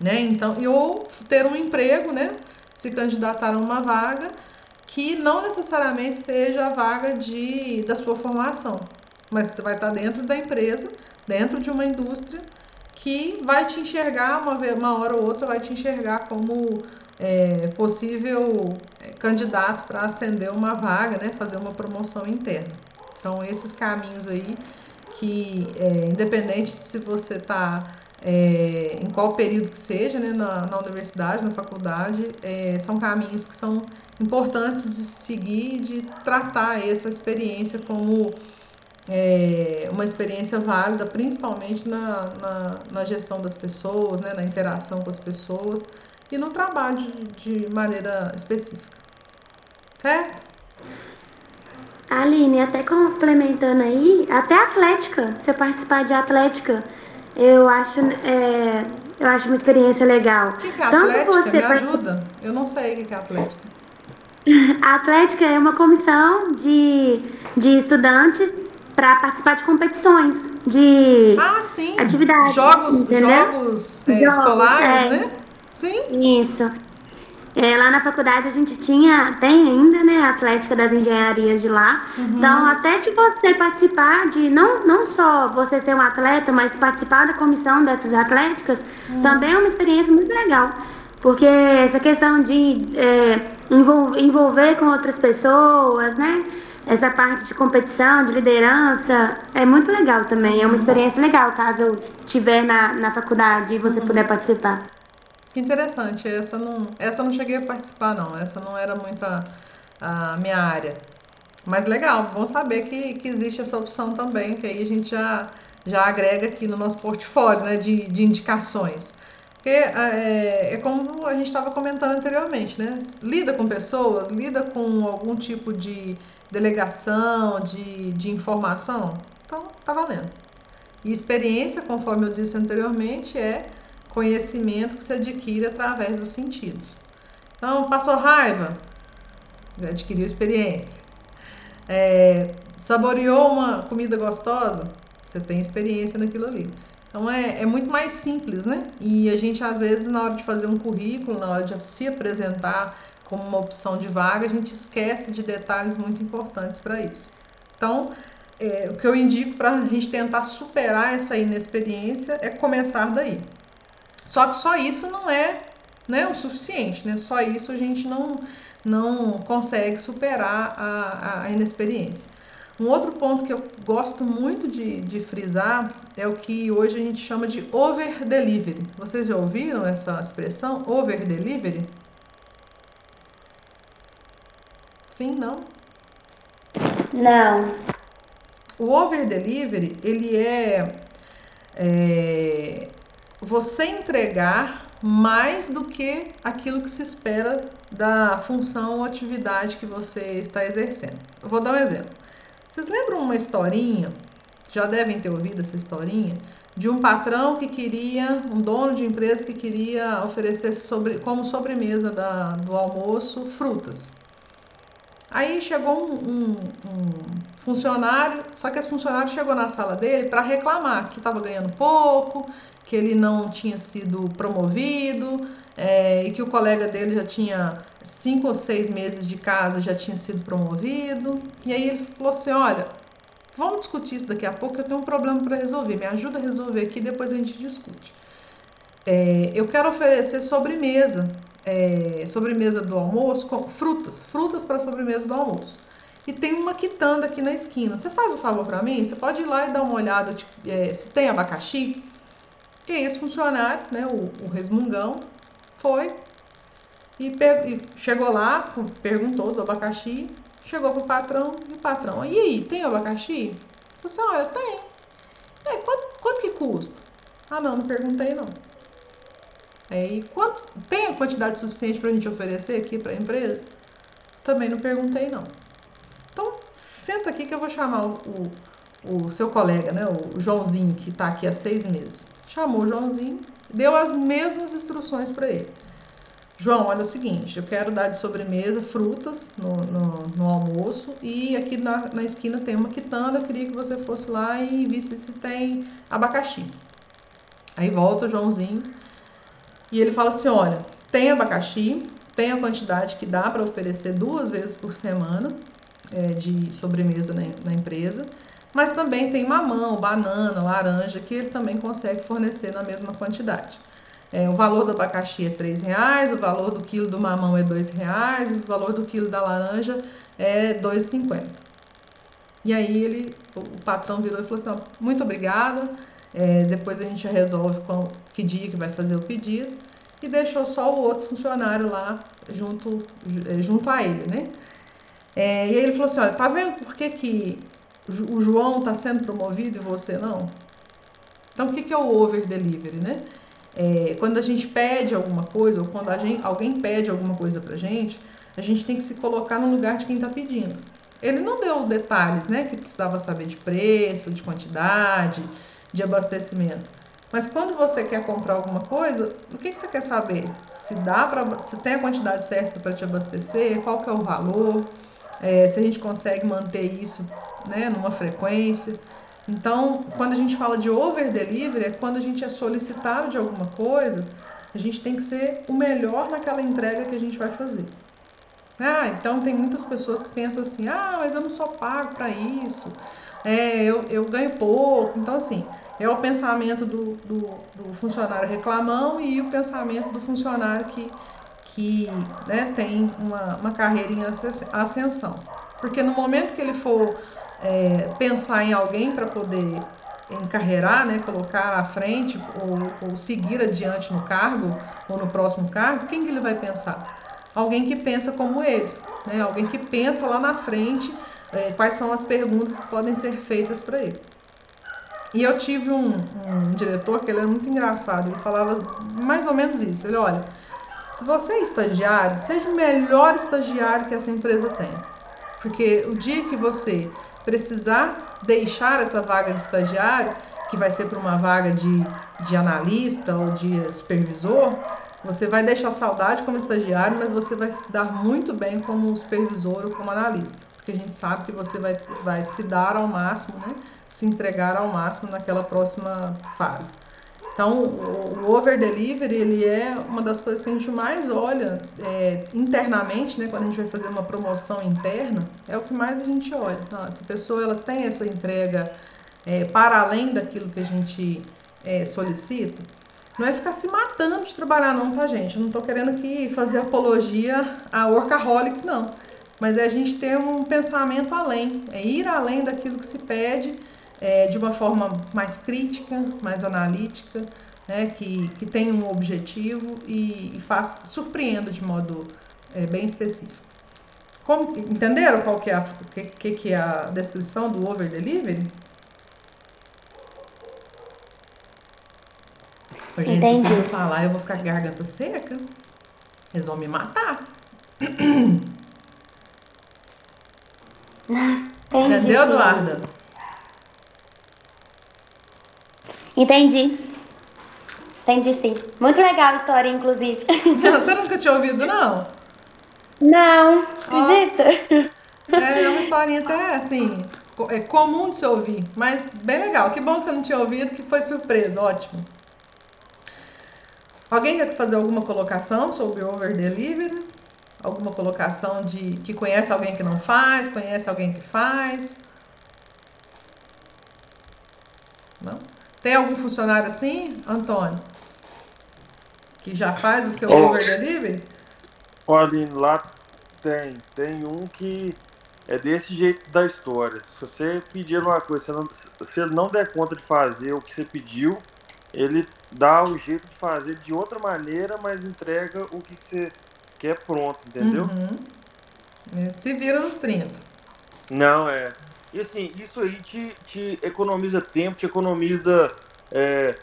Né? Então, e ou ter um emprego, né? Se candidatar a uma vaga que não necessariamente seja a vaga de, da sua formação, mas você vai estar dentro da empresa, dentro de uma indústria que vai te enxergar, uma, uma hora ou outra, vai te enxergar como é, possível é, candidato para ascender uma vaga, né, fazer uma promoção interna. Então, esses caminhos aí, que é, independente de se você está é, em qual período que seja, né, na, na universidade, na faculdade, é, são caminhos que são importantes de seguir, de tratar essa experiência como é, uma experiência válida, principalmente na, na, na, gestão das pessoas, né, na interação com as pessoas e no trabalho de, de maneira específica. Certo? Aline, até complementando aí, até atlética, você participar de atlética, eu acho, é, eu acho uma experiência legal. O que, que é Tanto atlética? Você Me ajuda? Eu não sei o que é atlética. A Atlética é uma comissão de, de estudantes para participar de competições, de ah, sim. atividades. Jogos, entendeu? jogos, é, jogos escolares, é. né? Sim. Isso. É, lá na faculdade a gente tinha, tem ainda, né, a Atlética das Engenharias de lá. Uhum. Então, até de você participar de, não, não só você ser um atleta, mas participar da comissão dessas atléticas, uhum. também é uma experiência muito legal. Porque essa questão de é, envolver com outras pessoas, né? Essa parte de competição, de liderança, é muito legal também. É uma experiência legal caso eu estiver na, na faculdade e você uhum. puder participar. Que interessante. Essa não, essa não cheguei a participar, não. Essa não era muito a, a minha área. Mas legal, bom saber que, que existe essa opção também, que aí a gente já, já agrega aqui no nosso portfólio né, de, de indicações. Porque é, é como a gente estava comentando anteriormente, né? Lida com pessoas, lida com algum tipo de delegação, de, de informação, então tá valendo. E experiência, conforme eu disse anteriormente, é conhecimento que se adquire através dos sentidos. Então, passou raiva, adquiriu experiência. É, saboreou uma comida gostosa, você tem experiência naquilo ali. Então é, é muito mais simples, né? E a gente, às vezes, na hora de fazer um currículo, na hora de se apresentar como uma opção de vaga, a gente esquece de detalhes muito importantes para isso. Então, é, o que eu indico para a gente tentar superar essa inexperiência é começar daí. Só que só isso não é né, o suficiente, né? Só isso a gente não, não consegue superar a, a inexperiência. Um outro ponto que eu gosto muito de, de frisar é o que hoje a gente chama de over delivery. Vocês já ouviram essa expressão, over delivery? Sim, não? Não. O over delivery ele é, é você entregar mais do que aquilo que se espera da função ou atividade que você está exercendo. Eu vou dar um exemplo. Vocês lembram uma historinha? Já devem ter ouvido essa historinha de um patrão que queria, um dono de empresa que queria oferecer sobre, como sobremesa da, do almoço frutas. Aí chegou um, um, um, funcionário, só que esse funcionário chegou na sala dele para reclamar que estava ganhando pouco, que ele não tinha sido promovido é, e que o colega dele já tinha cinco ou seis meses de casa, já tinha sido promovido. E aí ele falou assim: Olha, Vamos discutir isso daqui a pouco, eu tenho um problema para resolver. Me ajuda a resolver aqui, depois a gente discute. É, eu quero oferecer sobremesa, é, sobremesa do almoço, com frutas, frutas para sobremesa do almoço. E tem uma quitanda aqui na esquina. Você faz o um favor para mim? Você pode ir lá e dar uma olhada de, é, se tem abacaxi? E esse funcionário, né, o, o resmungão, foi e, e chegou lá, perguntou do abacaxi, Chegou pro patrão e o patrão, e aí, tem abacaxi? Falei assim, olha, tem. É, quanto, quanto que custa? Ah, não, não perguntei não. Aí, quanto, tem a quantidade suficiente para a gente oferecer aqui para a empresa? Também não perguntei não. Então, senta aqui que eu vou chamar o, o, o seu colega, né, o Joãozinho, que está aqui há seis meses. Chamou o Joãozinho, deu as mesmas instruções para ele. João, olha o seguinte, eu quero dar de sobremesa frutas no, no, no almoço e aqui na, na, esquina tem uma quitanda, eu queria que você fosse lá e visse se tem abacaxi. Aí volta o Joãozinho e ele fala assim, olha, tem abacaxi, tem a quantidade que dá para oferecer duas vezes por semana é, de sobremesa na, na empresa, mas também tem mamão, banana, laranja, que ele também consegue fornecer na mesma quantidade. É, o valor do abacaxi é R$ reais, o valor do quilo do mamão é R$ reais, o valor do quilo da laranja é R$ 2,50. E aí ele, o patrão virou e falou assim, ó, muito obrigada, é, depois a gente resolve com que dia que vai fazer o pedido e deixou só o outro funcionário lá junto, é, junto a ele, né? É, e aí ele falou assim, olha, tá vendo por que, que o João está sendo promovido e você não? Então, o que, que é o over delivery, né? É, quando a gente pede alguma coisa, ou quando gente, alguém pede alguma coisa pra gente, a gente tem que se colocar no lugar de quem está pedindo. Ele não deu detalhes, né? Que precisava saber de preço, de quantidade, de abastecimento. Mas quando você quer comprar alguma coisa, o que, que você quer saber? Se dá para, se tem a quantidade certa para te abastecer, qual que é o valor, é, se a gente consegue manter isso, né, numa frequência. Então, quando a gente fala de over delivery, é quando a gente é solicitado de alguma coisa, a gente tem que ser o melhor naquela entrega que a gente vai fazer. Ah, então tem muitas pessoas que pensam assim: ah, mas eu não sou pago para isso, é, eu, eu ganho pouco. Então, assim, é o pensamento do, do, do, funcionário reclamão e o pensamento do funcionário que, que né, tem uma, uma carreira em ascensão. Porque no momento que ele for é, pensar em alguém para poder encarreirar, né, colocar à frente ou, ou, seguir adiante no cargo ou no próximo cargo, quem que ele vai pensar? Alguém que pensa como ele, né, alguém que pensa lá na frente é, quais são as perguntas que podem ser feitas para ele. E eu tive um, um, diretor que ele era muito engraçado, ele falava mais ou menos isso, ele, olha, se você é estagiário, seja o melhor estagiário que essa empresa tem. Porque o dia que você precisar deixar essa vaga de estagiário, que vai ser para uma vaga de, de analista ou de supervisor, você vai deixar saudade como estagiário, mas você vai se dar muito bem como supervisor ou como analista, porque a gente sabe que você vai, vai se dar ao máximo, né? se entregar ao máximo naquela próxima fase. Então, o over delivery ele é uma das coisas que a gente mais olha é, internamente, né? Quando a gente vai fazer uma promoção interna, é o que mais a gente olha. Então, essa pessoa ela tem essa entrega é, para além daquilo que a gente é, solicita. Não é ficar se matando de trabalhar, não, tá, gente? Eu não estou querendo aqui fazer apologia a workaholic, não. Mas é a gente ter um pensamento além, é ir além daquilo que se pede é, de uma forma mais crítica, mais analítica, né, que, que tem um objetivo e, e faz, surpreenda de modo é, bem específico. Como, entenderam qual que é, a, que, que é a descrição do over delivery? Gente, Entendi. se eu falar, eu vou ficar com a garganta seca. Eles vão me matar. Entendi, Entendeu, Eduarda? Entendi. Entendi sim. Muito legal a história, inclusive. Você nunca tinha ouvido, não? Não, acredita? É, é uma historinha até assim, é comum de se ouvir, mas bem legal. Que bom que você não tinha ouvido, que foi surpresa, ótimo. Alguém quer fazer alguma colocação sobre over delivery? Alguma colocação de que conhece alguém que não faz, conhece alguém que faz? Não? Tem algum funcionário assim, Antônio? Que já faz o seu oh, over delivery? Olha, lá tem. Tem um que é desse jeito da história. Se você pedir uma coisa, se, não, não der conta de fazer o que você pediu, ele dá o jeito de fazer de outra maneira, mas entrega o que, que você quer pronto, entendeu? Uhum. É, se vira nos 30. Não, é. E assim, isso aí te, te economiza tempo, te economiza é,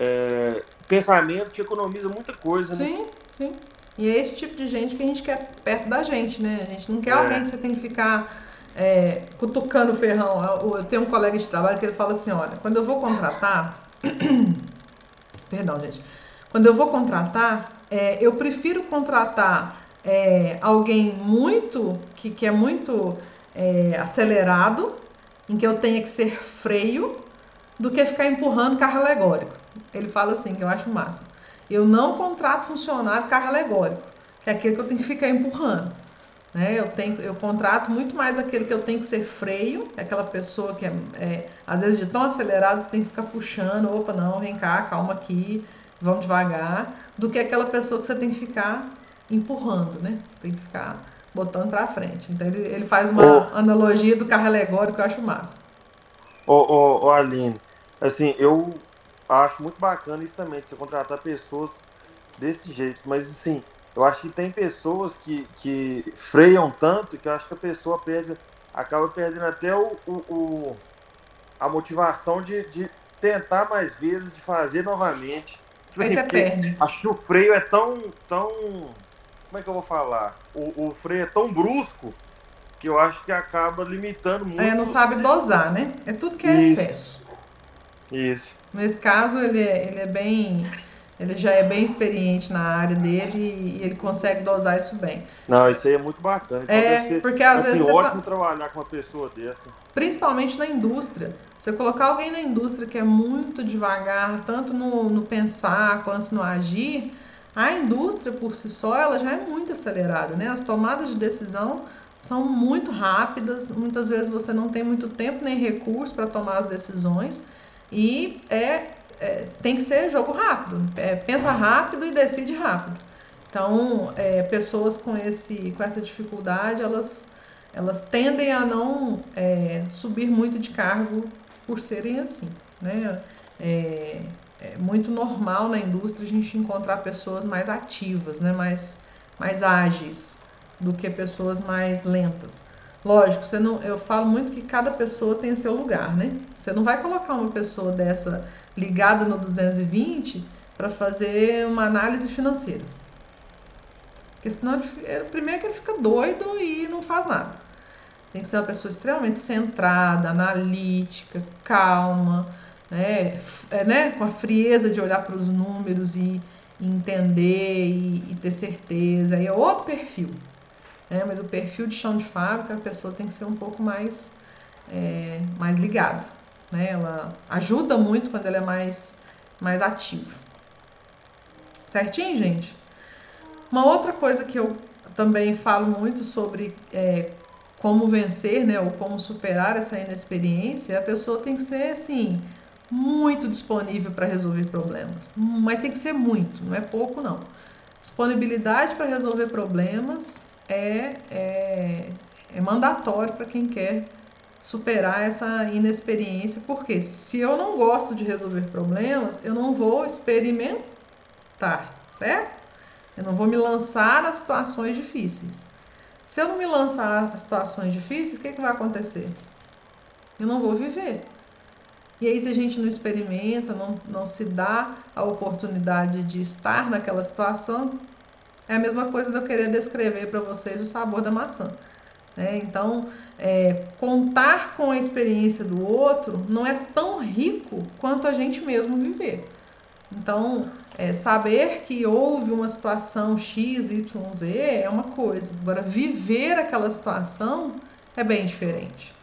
é, pensamento, te economiza muita coisa, né? Sim, sim. E é esse tipo de gente que a gente quer perto da gente, né? A gente não quer é. alguém que você tem que ficar é, cutucando o ferrão. Eu tenho um colega de trabalho que ele fala assim, olha, quando eu vou contratar... Perdão, gente. Quando eu vou contratar, é, eu prefiro contratar é, alguém muito, que, que é muito é, acelerado, em que eu tenha que ser freio, do que ficar empurrando carro alegórico. Ele fala assim, que eu acho o máximo. Eu não contrato funcionário carro alegórico, que é aquele que eu tenho que ficar empurrando. Né? Eu, tenho, eu contrato muito mais aquele que eu tenho que ser freio, é aquela pessoa que é, é, às vezes de tão acelerado você tem que ficar puxando, opa, não, vem cá, calma aqui, vamos devagar, do que aquela pessoa que você tem que ficar empurrando, né? Tem que ficar botando para frente. Então ele, ele faz uma oh. analogia do carro alegórico que eu acho massa. Ô, oh, oh, Aline, assim, eu acho muito bacana isso também, de você contratar pessoas desse jeito, mas assim, eu acho que tem pessoas que, que freiam tanto que eu acho que a pessoa perde, acaba perdendo até o, o, o a motivação de, de tentar mais vezes, de fazer novamente. Tipo Aí você perde. Acho que o freio é tão, tão. Como é que eu vou falar? O, o freio é tão brusco que eu acho que acaba limitando muito. É, não sabe dosar, né? É tudo que é Isso. excesso. Isso. Nesse caso, ele é, ele é bem. Ele já é bem experiente na área dele e ele consegue dosar isso bem. Não, isso aí é muito bacana. Então é, ser, porque às assim, vezes. ótimo tá... trabalhar com uma pessoa dessa. Principalmente na indústria. Você colocar alguém na indústria que é muito devagar, tanto no, no pensar quanto no agir, a indústria por si só ela já é muito acelerada, né? As tomadas de decisão são muito rápidas, muitas vezes você não tem muito tempo nem recurso para tomar as decisões. E é, é, tem que ser jogo rápido. É, pensa rápido e decide rápido. Então, é, pessoas com, esse, com essa dificuldade, elas, elas tendem a não é, subir muito de cargo por serem assim. Né? É, muito normal na indústria a gente encontrar pessoas mais ativas, né? mais, mais ágeis do que pessoas mais lentas. Lógico, você não, eu falo muito que cada pessoa tem o seu lugar, né? Você não vai colocar uma pessoa dessa ligada no 220 para fazer uma análise financeira. Porque senão, ele, primeiro que ele fica doido e não faz nada. Tem que ser uma pessoa extremamente centrada, analítica, calma, né? É, né? com a frieza de olhar para os números e, entender e, e ter certeza. Aí é outro perfil. Né? Mas o perfil de chão de fábrica, a pessoa tem que ser um pouco mais, é, mais ligada. Né? Ela ajuda muito quando ela é mais, mais ativa. Certinho, gente? Uma outra coisa que eu também falo muito sobre é, como vencer, né, ou como superar essa inexperiência, a pessoa tem que ser assim muito disponível para resolver problemas. Mas tem que ser muito, não é pouco não. Disponibilidade para resolver problemas é, é, é mandatório para quem quer superar essa inexperiência, porque se eu não gosto de resolver problemas, eu não vou experimentar, certo? Eu não vou me lançar nas situações difíceis. Se eu não me lançar nas situações difíceis, o que, que vai acontecer? Eu não vou viver. E aí, se a gente não experimenta, não, não se dá a oportunidade de estar naquela situação, é a mesma coisa de eu querer descrever para vocês o sabor da maçã. Né? Então, é, contar com a experiência do outro não é tão rico quanto a gente mesmo viver. Então, é, saber que houve uma situação X, Y, Z é uma coisa. Agora, viver aquela situação é bem diferente.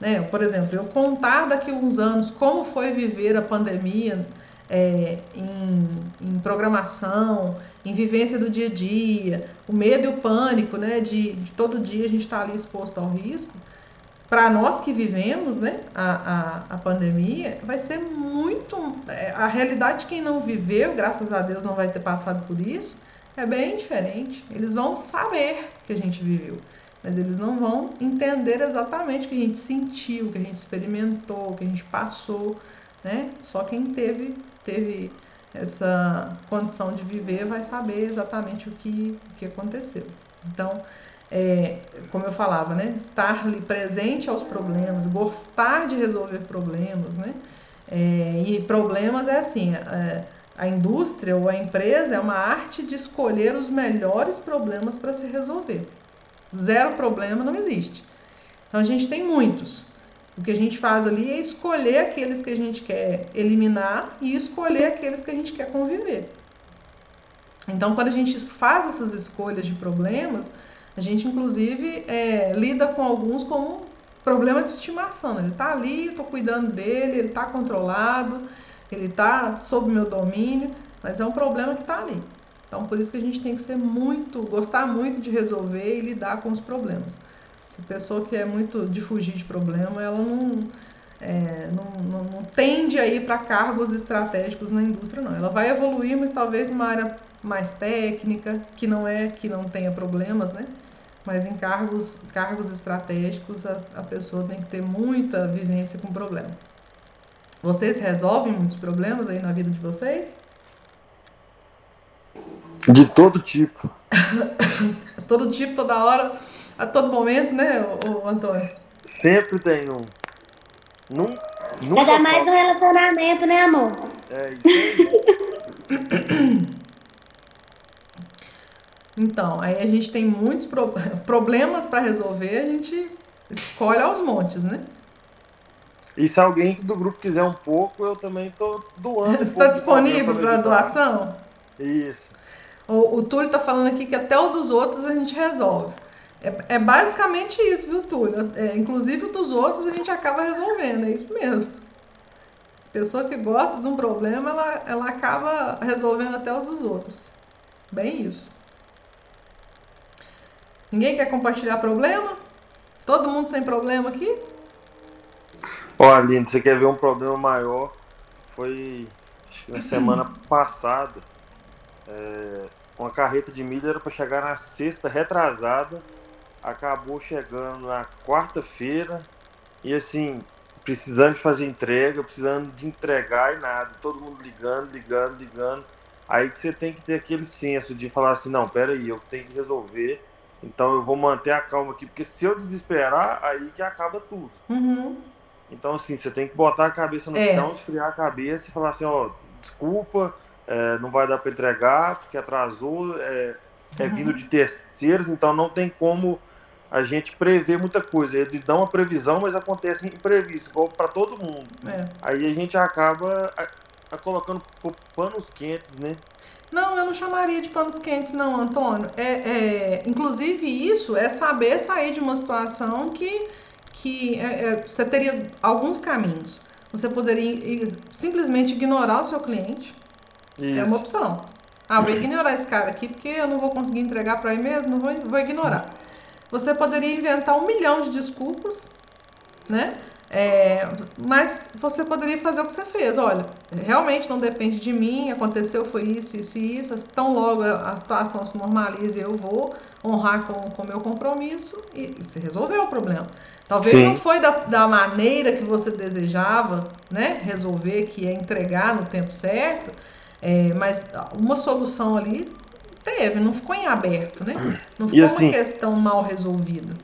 Né? Por exemplo, eu contar daqui a uns anos como foi viver a pandemia é, em, em, programação, em vivência do dia a dia, o medo e o pânico, né, de, de todo dia a gente estar tá ali exposto ao risco, para nós que vivemos, né, a, a, a, pandemia, vai ser muito. É, a realidade de quem não viveu, graças a Deus não vai ter passado por isso, é bem diferente. Eles vão saber que a gente viveu, mas eles não vão entender exatamente o que a gente sentiu, o que a gente experimentou, o que a gente passou, né? Só quem teve teve essa condição de viver vai saber exatamente o que, o que aconteceu. Então, é, como eu falava, né, estar presente aos problemas, gostar de resolver problemas, né, é, e problemas é assim, é, a indústria ou a empresa é uma arte de escolher os melhores problemas para se resolver. Zero problema não existe. Então a gente tem muitos. O que a gente faz ali é escolher aqueles que a gente quer eliminar e escolher aqueles que a gente quer conviver. Então, quando a gente faz essas escolhas de problemas, a gente inclusive é, lida com alguns como problema de estimação. Ele está ali, estou cuidando dele, ele está controlado, ele está sob meu domínio, mas é um problema que está ali. Então, por isso que a gente tem que ser muito, gostar muito de resolver e lidar com os problemas. Essa pessoa que é muito de fugir de problema, ela não, é, não, não, não, tende a ir para cargos estratégicos na indústria, não. Ela vai evoluir, mas talvez numa área mais técnica, que não é que não tenha problemas, né? Mas em cargos, cargos estratégicos, a, a pessoa tem que ter muita vivência com problema. Vocês resolvem muitos problemas aí na vida de vocês? De todo tipo. todo tipo, toda hora a todo momento, né, o, Antônio? Sempre tem um. Nunca, nunca Ainda mais no relacionamento, né, amor? É isso aí. Então, aí a gente tem muitos pro... problemas para resolver, a gente escolhe aos montes, né? E se alguém do grupo quiser um pouco, eu também tô doando. Você está disponível para doação? Isso. O, o Túlio está falando aqui que até o dos outros a gente resolve. É, é basicamente isso, viu, Túlio? É, inclusive o dos outros a gente acaba resolvendo, é isso mesmo. Pessoa que gosta de um problema, ela, ela acaba resolvendo até os dos outros. Bem isso. Ninguém quer compartilhar problema? Todo mundo sem problema aqui? Ó, Aline, você quer ver um problema maior? Foi acho que na semana passada. É, uma carreta de milho era para chegar na sexta retrasada acabou chegando na quarta-feira e assim, precisando de fazer entrega, precisando de entregar e nada, todo mundo ligando, ligando, ligando. Aí que você tem que ter aquele senso de falar assim, não, peraí, eu tenho que resolver, então eu vou manter a calma aqui, porque se eu desesperar, aí que acaba tudo. Uhum. Então, assim, você tem que botar a cabeça no é. chão, esfriar a cabeça e falar assim, ó, desculpa, é, não vai dar para entregar, porque atrasou, é, é vindo de terceiros, então não tem como a gente prevê muita coisa. Eles dão uma previsão, mas acontece imprevisto, igual para todo mundo. É. Aí a gente acaba a, a colocando panos quentes, né? Não, eu não chamaria de panos quentes, não, Antônio. É, é, inclusive, isso é saber sair de uma situação que, que é, é você teria alguns caminhos. Você poderia simplesmente ignorar o seu cliente. Isso. É uma opção. Ah, vou ignorar esse cara aqui porque eu não vou conseguir entregar para ele mesmo, vou, vou ignorar. Você poderia inventar um milhão de desculpas, né? É, mas você poderia fazer o que você fez. Olha, realmente não depende de mim, aconteceu, foi isso, isso e isso. Tão logo a situação se normalize, eu vou honrar com o meu compromisso e, se resolveu o problema. Talvez Sim. não foi da, da maneira que você desejava né, resolver, que é entregar no tempo certo, é, mas uma solução ali Teve, não ficou em aberto, né? Não ficou assim, uma questão mal resolvida.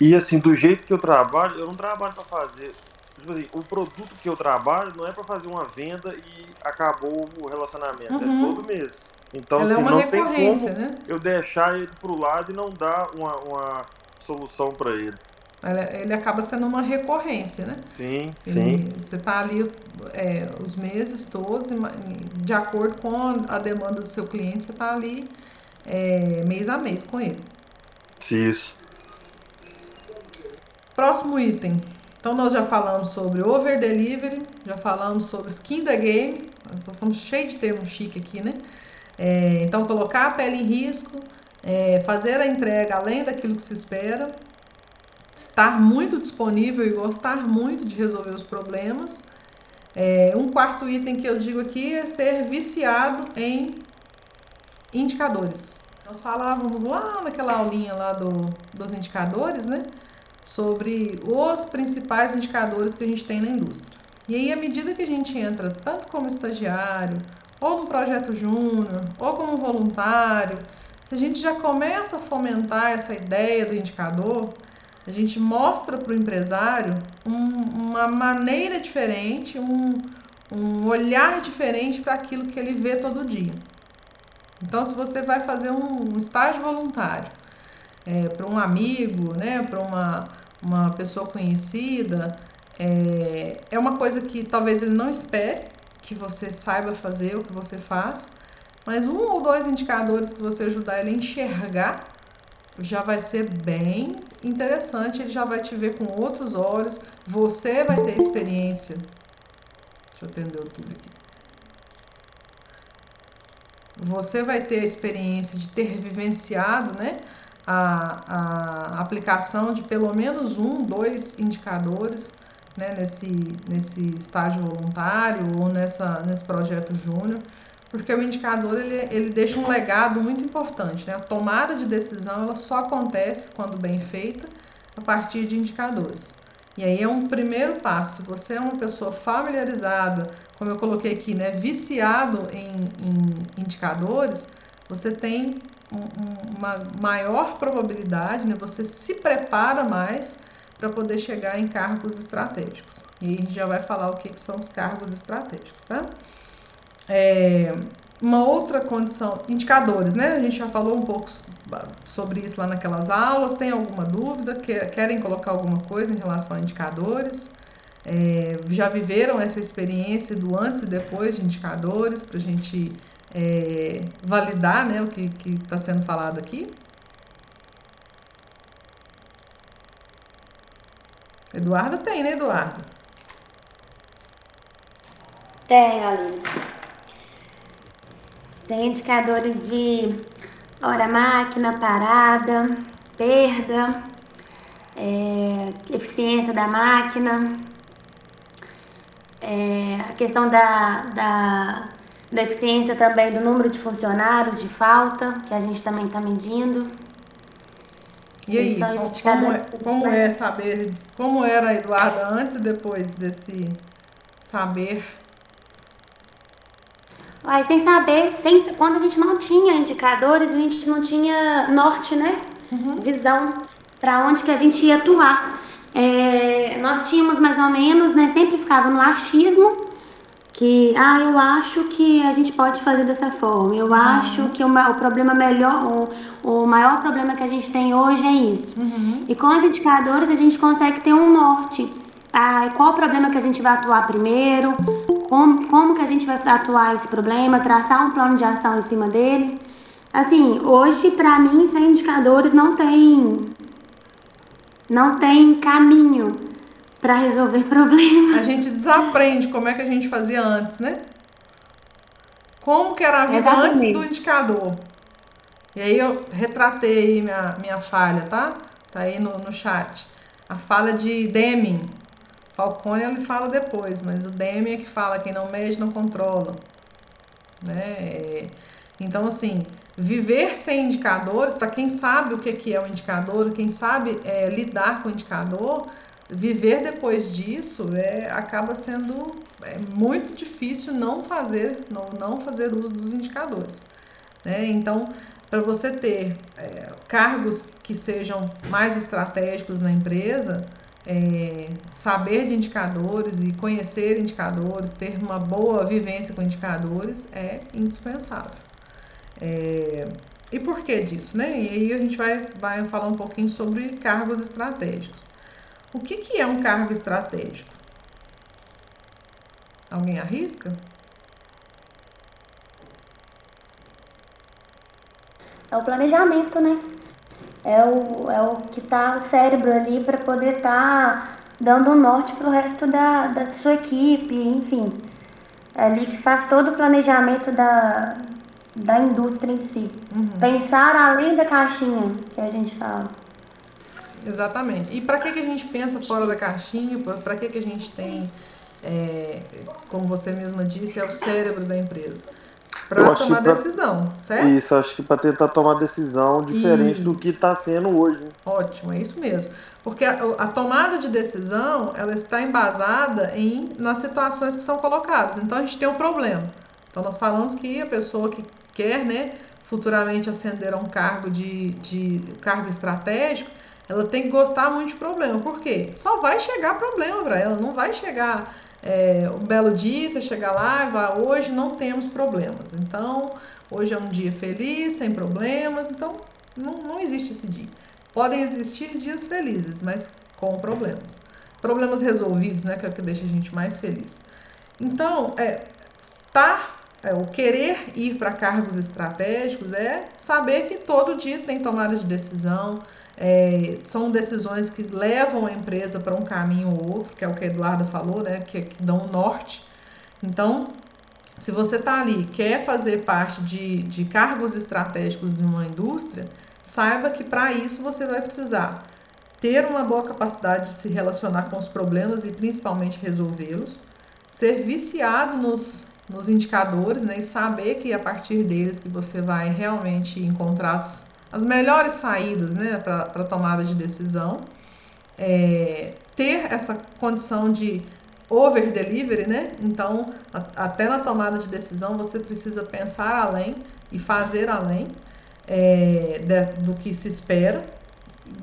E assim, do jeito que eu trabalho, eu não trabalho para fazer tipo assim, o produto que eu trabalho não é para fazer uma venda e acabou o relacionamento, é uhum. é todo mês. Então, Ela é assim, é não tem como né? eu deixar ele pro lado e não dar uma, uma solução para ele. Ele acaba sendo uma recorrência, né? Sim, sim. você está ali é, os meses todos, de acordo com a demanda do seu cliente, você está ali é, mês a mês com ele. Isso. Próximo item. Então nós já falamos sobre over delivery, já falamos sobre skin the game. Nós estamos cheios de termos chique aqui, né? É, então colocar a pele em risco, é, fazer a entrega além daquilo que se espera, estar muito disponível e gostar muito de resolver os problemas. É, um quarto item que eu digo aqui é ser viciado em indicadores. Nós falávamos lá naquela aulinha lá do, dos indicadores, né? Sobre os principais indicadores que a gente tem na indústria. E aí, à medida que a gente entra tanto como estagiário, ou no projeto júnior, ou como voluntário, se a gente já começa a fomentar essa ideia do indicador, a gente mostra para o empresário um, uma maneira diferente, um, um olhar diferente para aquilo que ele vê todo dia. Então, se você vai fazer um, um estágio voluntário é, para um amigo, né, para uma, uma pessoa conhecida, é, é uma coisa que talvez ele não espere que você saiba fazer o que você faz, mas um ou dois indicadores que você ajudar ele a enxergar já vai ser bem interessante, ele já vai te ver com outros olhos, você vai ter experiência. Deixa eu atender tudo aqui. Você vai ter a experiência de ter vivenciado, né? A, a aplicação de pelo menos um, dois indicadores né, nesse, nesse estágio voluntário ou nessa, nesse projeto júnior porque o indicador ele, ele deixa um legado muito importante. Né? A tomada de decisão ela só acontece, quando bem feita, a partir de indicadores. E aí é um primeiro passo. Você é uma pessoa familiarizada, como eu coloquei aqui, né, viciado em, em indicadores, você tem um, uma maior probabilidade, né, você se prepara mais para poder chegar em cargos estratégicos. E a gente já vai falar o que, que são os cargos estratégicos, tá? É, uma outra condição, indicadores, né? A gente já falou um pouco sobre isso lá naquelas aulas. Tem alguma dúvida? Querem colocar alguma coisa em relação a indicadores? É, já viveram essa experiência do antes e depois de indicadores para a gente é, validar né, o que está sendo falado aqui? Eduardo tem, né, Eduardo? Tem, Aline. Tem indicadores de hora máquina, parada, perda, é, eficiência da máquina, é, a questão da, da, da eficiência também do número de funcionários de falta, que a gente também está medindo. E aí, como, é, como é saber, como era a Eduarda antes e depois desse saber Aí, sem saber, sem, quando a gente não tinha indicadores, a gente não tinha norte, né? Uhum. Visão para onde que a gente ia atuar. É, nós tínhamos mais ou menos, né? Sempre ficava no achismo, que, ah, eu acho que a gente pode fazer dessa forma. Eu uhum. acho que o, o problema melhor, o, o, maior problema que a gente tem hoje é isso. Uhum. E com os indicadores a gente consegue ter um norte. Ah, qual o problema que a gente vai atuar primeiro? como, como que a gente vai atuar esse problema, traçar um plano de ação em cima dele. Assim, hoje, para mim, sem indicadores não tem não tem caminho para resolver problema. A gente desaprende como é que a gente fazia antes, né? Como que era a vida Exatamente. antes do indicador. E aí eu retratei minha, minha falha, tá? Tá aí no, no chat. A falha de Deming, Falcone ele fala depois, mas o Demi é que fala quem não mede não controla. Né? Então, assim, viver sem indicadores, para quem sabe o que é um indicador, quem sabe é, lidar com o indicador, viver depois disso é, acaba sendo é, muito difícil não fazer, não, não fazer uso dos indicadores. Né? Então, para você ter é, cargos que sejam mais estratégicos na empresa, é, saber de indicadores e conhecer indicadores, ter uma boa vivência com indicadores é indispensável. É, e por que disso? Né? E aí a gente vai, vai falar um pouquinho sobre cargos estratégicos. O que, que é um cargo estratégico? Alguém arrisca? É o planejamento, né? É o, é o que está o cérebro ali para poder estar tá dando um norte para o resto da, da sua equipe, enfim. É ali que faz todo o planejamento da, da indústria em si. Uhum. Pensar além da caixinha que a gente fala. Exatamente. E para que, que a gente pensa fora da caixinha? Para que, que a gente tem, é, como você mesma disse, é o cérebro da empresa? Para tomar pra, decisão, certo? Isso, acho que para tentar tomar decisão diferente isso. do que está sendo hoje. Né? Ótimo, é isso mesmo. Porque a, a, tomada de decisão, ela está embasada em, nas situações que são colocadas. Então, a gente tem um problema. Então, nós falamos que a pessoa que quer, né, futuramente ascender a um cargo de, de cargo estratégico, ela tem que gostar muito de problema. Por quê? Só vai chegar problema para ela, não vai chegar é, um belo dia, você chega lá e vai, hoje não temos problemas. Então, hoje é um dia feliz, sem problemas, então não, não existe esse dia. Podem existir dias felizes, mas com problemas. Problemas resolvidos, né, que é o que deixa a gente mais feliz. Então, é, estar, é, o querer ir para cargos estratégicos é saber que todo dia tem tomada de decisão, é, são decisões que levam a empresa para um caminho ou outro, que é o que a Eduarda falou, né, que, que dão um norte. Então, se você está ali, quer fazer parte de, de cargos estratégicos de uma indústria, saiba que para isso você vai precisar ter uma boa capacidade de se relacionar com os problemas e principalmente resolvê-los, ser viciado nos, nos indicadores né, e saber que a partir deles que você vai realmente encontrar as as melhores saídas né, para tomada de decisão, é, ter essa condição de over delivery, né? Então, a, até na tomada de decisão você precisa pensar além e fazer além é, de, do que se espera.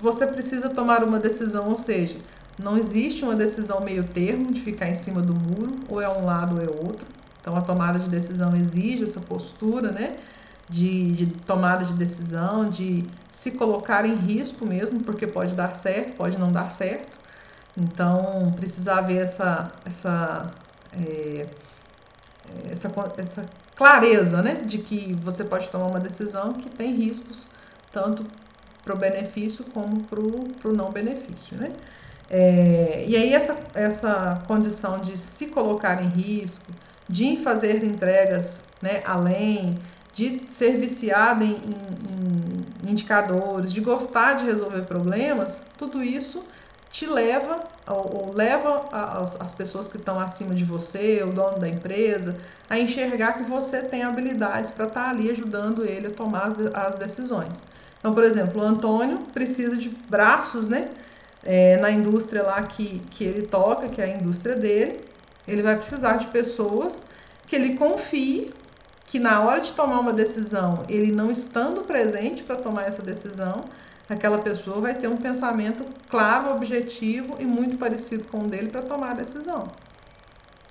Você precisa tomar uma decisão, ou seja, não existe uma decisão meio termo de ficar em cima do muro, ou é um lado ou é outro. Então, a tomada de decisão exige essa postura, né? De, de, tomada de decisão, de se colocar em risco mesmo, porque pode dar certo, pode não dar certo. Então, precisa haver essa, essa, é, essa, essa clareza né, de que você pode tomar uma decisão que tem riscos, tanto para o benefício como para o não benefício. Né? É, e aí, essa, essa condição de se colocar em risco, de fazer entregas né, além, de ser viciada em, em, em indicadores, de gostar de resolver problemas, tudo isso te leva ou, ou leva as, as pessoas que estão acima de você, o dono da empresa, a enxergar que você tem habilidades para estar tá ali ajudando ele a tomar as, as, decisões. Então, por exemplo, o Antônio precisa de braços, né? É, na indústria lá que, que ele toca, que é a indústria dele, ele vai precisar de pessoas que ele confie que na hora de tomar uma decisão, ele não estando presente para tomar essa decisão, aquela pessoa vai ter um pensamento claro, objetivo e muito parecido com o dele para tomar a decisão.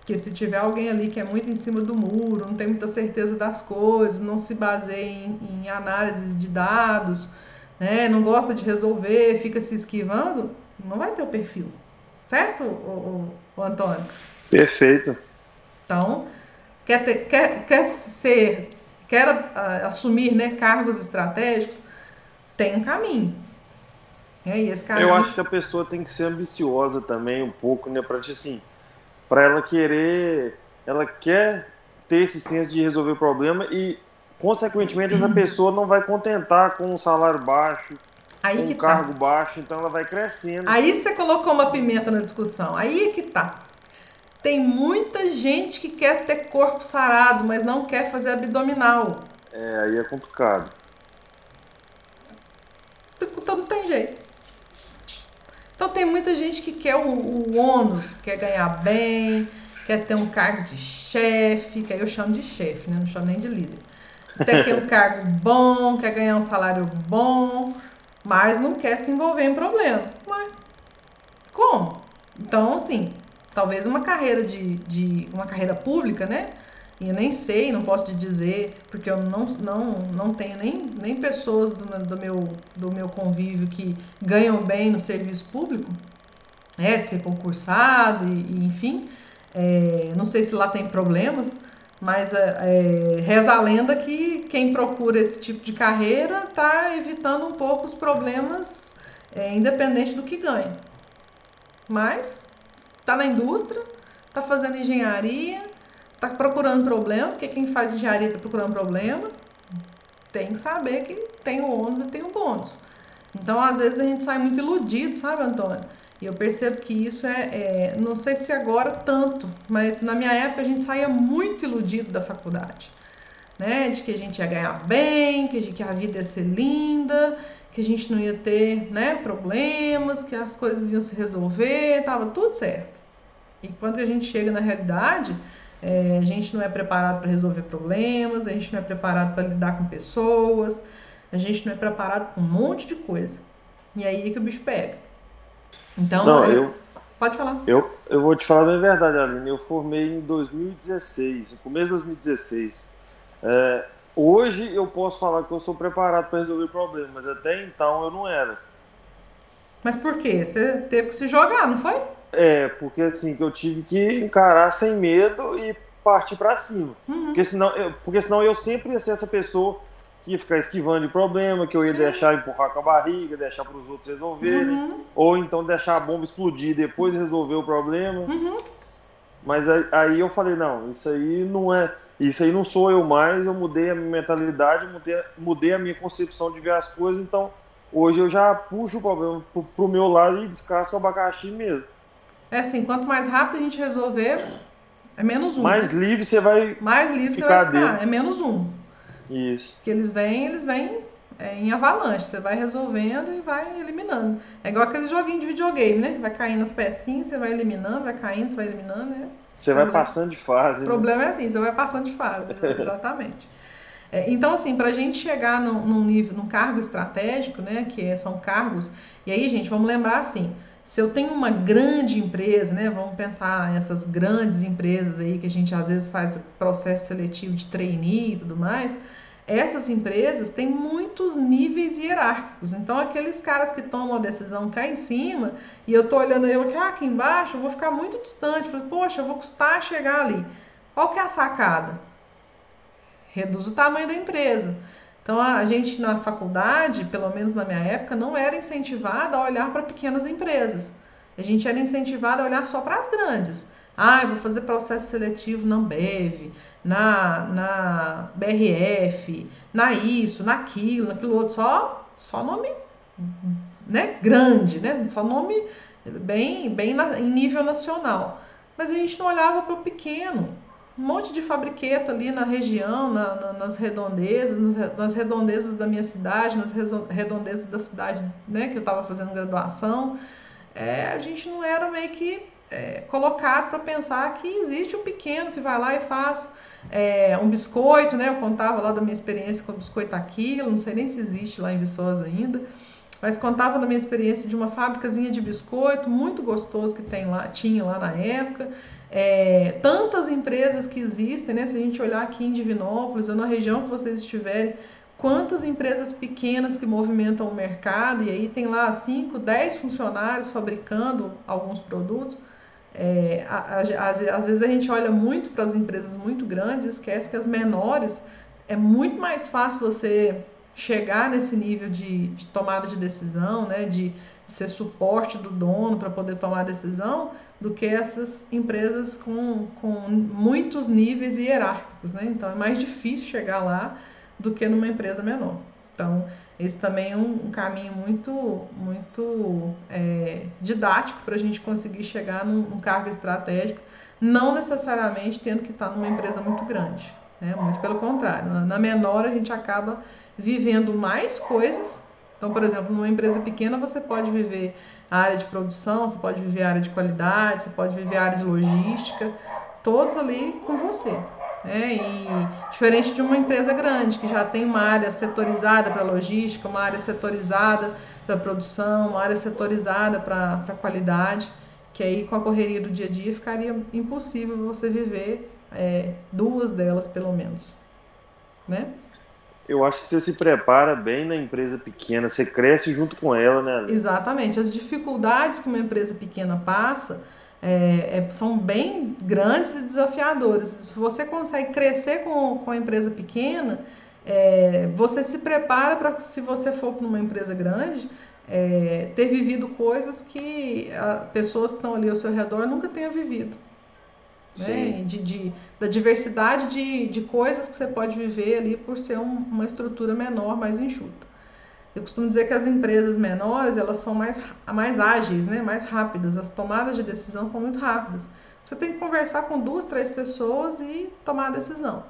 Que se tiver alguém ali que é muito em cima do muro, não tem muita certeza das coisas, não se baseia em, em análises de dados, né, não gosta de resolver, fica se esquivando, não vai ter o perfil. Certo, o, o, o Antônio? Perfeito. Então, quer, ter, quer, quer ser, quer uh, assumir né, cargos estratégicos, tem um caminho. E esse caminho... Eu acho que a pessoa tem que ser ambiciosa também um pouco, né? Para assim, para ela querer, ela quer ter esse senso de resolver o problema e, consequentemente, essa pessoa não vai contentar com um salário baixo, Aí com um tá. cargo baixo, então ela vai crescendo. Aí você colocou uma pimenta na discussão. Aí é que tá. Tem muita gente que quer ter corpo sarado, mas não quer fazer abdominal. É, aí é complicado. Então não tem jeito. Então tem muita gente que quer o, o ônus, quer ganhar bem, quer ter um cargo de chefe, que aí eu chamo de chefe, né? Não chamo nem de líder. Quer ter um cargo bom, quer ganhar um salário bom, mas não quer se envolver em problema. Mas Como? Então, assim, talvez uma carreira de, de uma carreira pública, né? E eu nem sei, não posso te dizer, porque eu não, não, não tenho nem, nem pessoas do, do, meu, do meu convívio que ganham bem no serviço público, é, de ser concursado, e, e enfim. É, não sei se lá tem problemas, mas é, é, reza a lenda que quem procura esse tipo de carreira está evitando um pouco os problemas, é, independente do que ganha. Mas está na indústria, está fazendo engenharia, está procurando problema, porque quem faz engenharia está procurando problema, tem que saber que tem o ônus e tem o bônus. Então, às vezes, a gente sai muito iludido, sabe, Antônio? E eu percebo que isso é, é, não sei se agora tanto, mas na minha época a gente saía muito iludido da faculdade, né? De que a gente ia ganhar bem, que a, gente, a vida ia ser linda, que a gente não ia ter, né, problemas, que as coisas iam se resolver, tava tudo certo. E quando a gente chega na realidade, é, a gente não é preparado para resolver problemas, a gente não é preparado para lidar com pessoas, a gente não é preparado para um monte de coisa. E aí é que o bicho pega. Então, não, eu, pode falar. Eu, eu vou te falar a verdade, Aline. Eu formei em 2016, no começo de 2016. É, hoje eu posso falar que eu sou preparado para resolver problemas, mas até então eu não era. Mas por quê? Você teve que se jogar, não foi? É, porque assim, que eu tive que encarar sem medo e partir para cima. Uhum. Porque, senão, eu, porque senão eu sempre ia ser essa pessoa que ia ficar esquivando de problema, que eu ia Sim. deixar empurrar com a barriga, deixar para os outros resolverem, uhum. ou então deixar a bomba explodir e depois resolver o problema. Uhum. Mas aí eu falei, não, isso aí não é. Isso aí não sou eu mais, eu mudei a minha mentalidade, mudei, mudei a minha concepção de ver as coisas, então hoje eu já puxo o problema pro, pro meu lado e descasco o abacaxi mesmo. É assim, quanto mais rápido a gente resolver, é menos um. Mais livre você vai mais livre ficar, você vai ficar, é menos um. Isso. Que eles vêm, eles vêm é, em avalanche. Você vai resolvendo e vai eliminando. É igual aquele joguinho de videogame, né? Vai caindo as pecinhas, você vai eliminando, vai caindo, você vai eliminando. Né? Você vai passando de fase. O problema né? é assim, você vai passando de fase, exatamente. É, então, assim, para a gente chegar num, num, nível, num cargo estratégico, né, que é, são cargos, e aí, gente, vamos lembrar assim, se eu tenho uma grande empresa, né, vamos pensar essas grandes empresas aí que a gente às vezes faz processo seletivo de trainee e tudo mais, essas empresas têm muitos níveis hierárquicos. Então, aqueles caras que tomam a decisão cá em cima, e eu tô olhando eu aqui, ah, aqui embaixo, eu vou ficar muito distante. Poxa, eu vou custar chegar ali. Qual que é a sacada? Reduz o tamanho da empresa. Então, a gente na faculdade, pelo menos na minha época, não era incentivada a olhar para pequenas empresas. A gente era incentivada a olhar só para as grandes. Ah, eu vou fazer processo seletivo na Ambev, na, na BRF, na isso, naquilo, naquilo outro, só, só nome né, grande, né? Só nome bem, bem na, em nível nacional. Mas a gente não olhava para o pequeno. Um monte de fabriqueta ali na região, na, na, nas redondezas, nas redondezas da minha cidade, nas redondezas da cidade né, que eu estava fazendo graduação. É, a gente não era meio que é, colocado para pensar que existe um pequeno que vai lá e faz é, um biscoito, né? Eu contava lá da minha experiência com o biscoito aquilo, não sei nem se existe lá em Viçosa ainda, mas contava da minha experiência de uma fábricazinha de biscoito muito gostoso que tem lá, tinha lá na época. É, tantas empresas que existem, né? Se a gente olhar aqui em Divinópolis ou na região que vocês estiverem, quantas empresas pequenas que movimentam o mercado e aí tem lá 5, 10 funcionários fabricando alguns produtos. É, às, às vezes a gente olha muito para as empresas muito grandes e esquece que as menores é muito mais fácil você chegar nesse nível de, de tomada de decisão, né, de, de ser suporte do dono para poder tomar decisão, do que essas empresas com, com muitos níveis hierárquicos. Né? Então é mais difícil chegar lá do que numa empresa menor. Então, esse também é um, caminho muito, muito é, didático para a gente conseguir chegar num, num, cargo estratégico, não necessariamente tendo que estar numa empresa muito grande. Né? Muito pelo contrário, na, na menor a gente acaba vivendo mais coisas. Então, por exemplo, numa empresa pequena você pode viver a área de produção, você pode viver a área de qualidade, você pode viver a área de logística, todos ali com você. É, e diferente de uma empresa grande que já tem uma área setorizada para logística, uma área setorizada para produção, uma área setorizada para qualidade, que aí com a correria do dia a dia ficaria impossível você viver é, duas delas pelo menos, né? Eu acho que você se prepara bem na empresa pequena, você cresce junto com ela, né? Exatamente. As dificuldades que uma empresa pequena passa é, é, são bem grandes e desafiadoras. Se você consegue crescer com, com a empresa pequena, é, você se prepara para, se você for para uma empresa grande, é, ter vivido coisas que a, pessoas que estão ali ao seu redor nunca tenham vivido né? De, de, da diversidade de, de coisas que você pode viver ali por ser um, uma estrutura menor, mais enxuta. Eu costumo dizer que as empresas menores elas são mais, mais ágeis, né? mais rápidas, as tomadas de decisão são muito rápidas. Você tem que conversar com duas, três pessoas e tomar a decisão.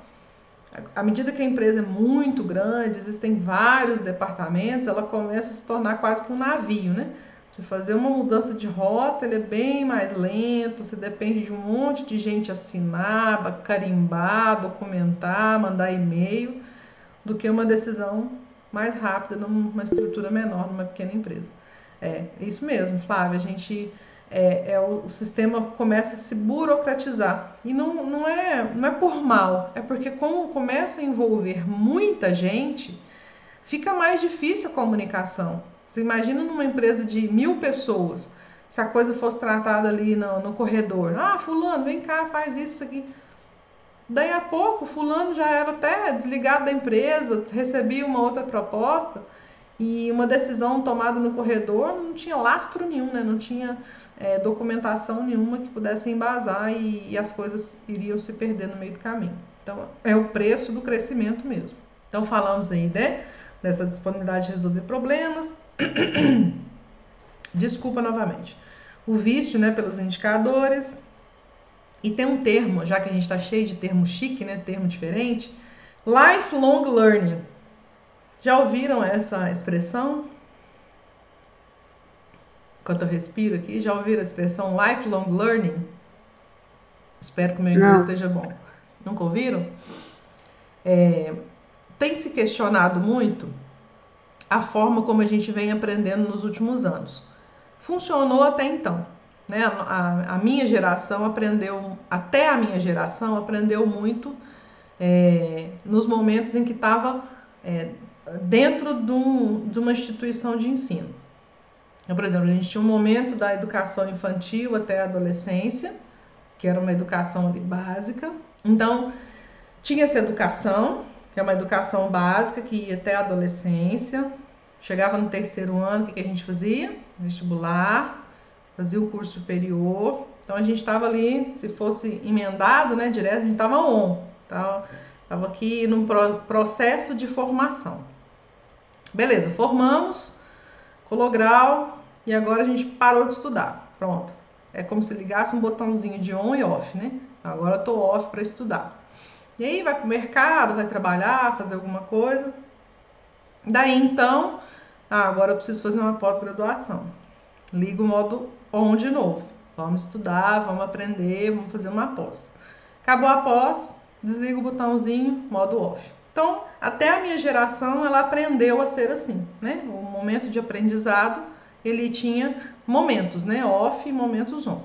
À medida que a empresa é muito grande, existem vários departamentos, ela começa a se tornar quase que um navio, né? Você fazer uma mudança de rota, ele é bem mais lento, você depende de um monte de gente assinar, carimbar, documentar, mandar e-mail, do que uma decisão mais rápida numa estrutura menor, numa pequena empresa. É, isso mesmo, Flávia, a gente é, é o, o, sistema começa a se burocratizar. E não, não, é, não é por mal, é porque como começa a envolver muita gente, fica mais difícil a comunicação. Você imagina numa empresa de mil pessoas, se a coisa fosse tratada ali no, no corredor. Ah, fulano, vem cá, faz isso aqui. Daí a pouco, fulano já era até desligado da empresa, recebia uma outra proposta e uma decisão tomada no corredor não tinha lastro nenhum, né? Não tinha é, documentação nenhuma que pudesse embasar e, e as coisas iriam se perder no meio do caminho. Então, é o preço do crescimento mesmo. Então, falamos aí, né? Dessa disponibilidade de resolver problemas, Desculpa novamente. O vício, né, pelos indicadores. E tem um termo, já que a gente está cheio de termo chique, né, termo diferente, lifelong learning. Já ouviram essa expressão? Enquanto eu respiro aqui, já ouviram a expressão lifelong learning? Espero que o meu inglês esteja bom. Nunca ouviram? É, tem se questionado muito a forma como a gente vem aprendendo nos últimos anos. Funcionou até então. Né? A, a minha geração aprendeu, até a minha geração aprendeu muito é, nos momentos em que estava é, dentro de, um, de, uma instituição de ensino. Então, por exemplo, a gente tinha um momento da educação infantil até a adolescência, que era uma educação básica. Então, tinha essa educação, que é uma educação básica que ia até a adolescência. Chegava no terceiro ano, o que, a gente fazia? Vestibular, fazia o curso superior. Então a gente estava ali, se fosse emendado, né, direto, a gente estava on. Estava aqui num processo de formação. Beleza, formamos, colou grau e agora a gente parou de estudar. Pronto. É como se ligasse um botãozinho de on e off, né? Agora eu tô off para estudar. E aí vai para o mercado, vai trabalhar, fazer alguma coisa. Daí então, ah, agora eu preciso fazer uma pós-graduação. Liga o modo on de novo. Vamos estudar, vamos aprender, vamos fazer uma pós. Acabou a pós, desliga o botãozinho, modo off. Então, até a minha geração, ela aprendeu a ser assim, né? O momento de aprendizado, ele tinha momentos, né? Off e momentos on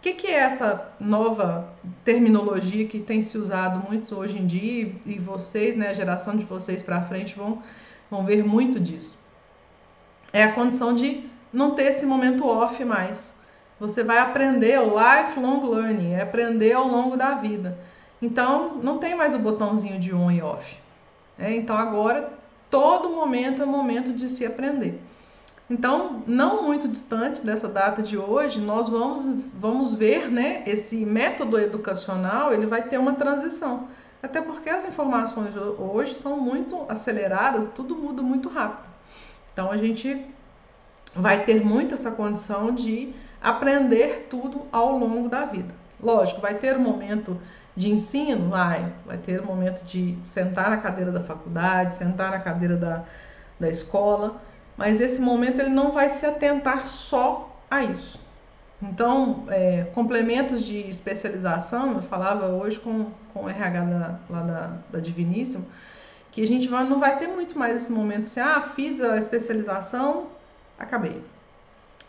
que, que é essa nova terminologia que tem se usado muito hoje em dia e vocês, né, a geração de vocês para frente vão, vão ver muito disso? É a condição de não ter esse momento off mais. Você vai aprender o lifelong learning, é aprender ao longo da vida. Então, não tem mais o botãozinho de on e off. É, então, agora, todo momento é momento de se aprender. Então, não muito distante dessa data de hoje, nós vamos, vamos ver, né, esse método educacional, ele vai ter uma transição. Até porque as informações hoje são muito aceleradas, tudo muda muito rápido. Então, a gente vai ter muito essa condição de aprender tudo ao longo da vida. Lógico, vai ter um momento de ensino, vai, vai ter um momento de sentar na cadeira da faculdade, sentar na cadeira da, da escola, mas esse momento ele não vai se atentar só a isso. Então, é, complementos de especialização, eu falava hoje com, com o RH da, lá da, da Diviníssimo, que a gente vai, não vai ter muito mais esse momento assim, ah, fiz a especialização, acabei.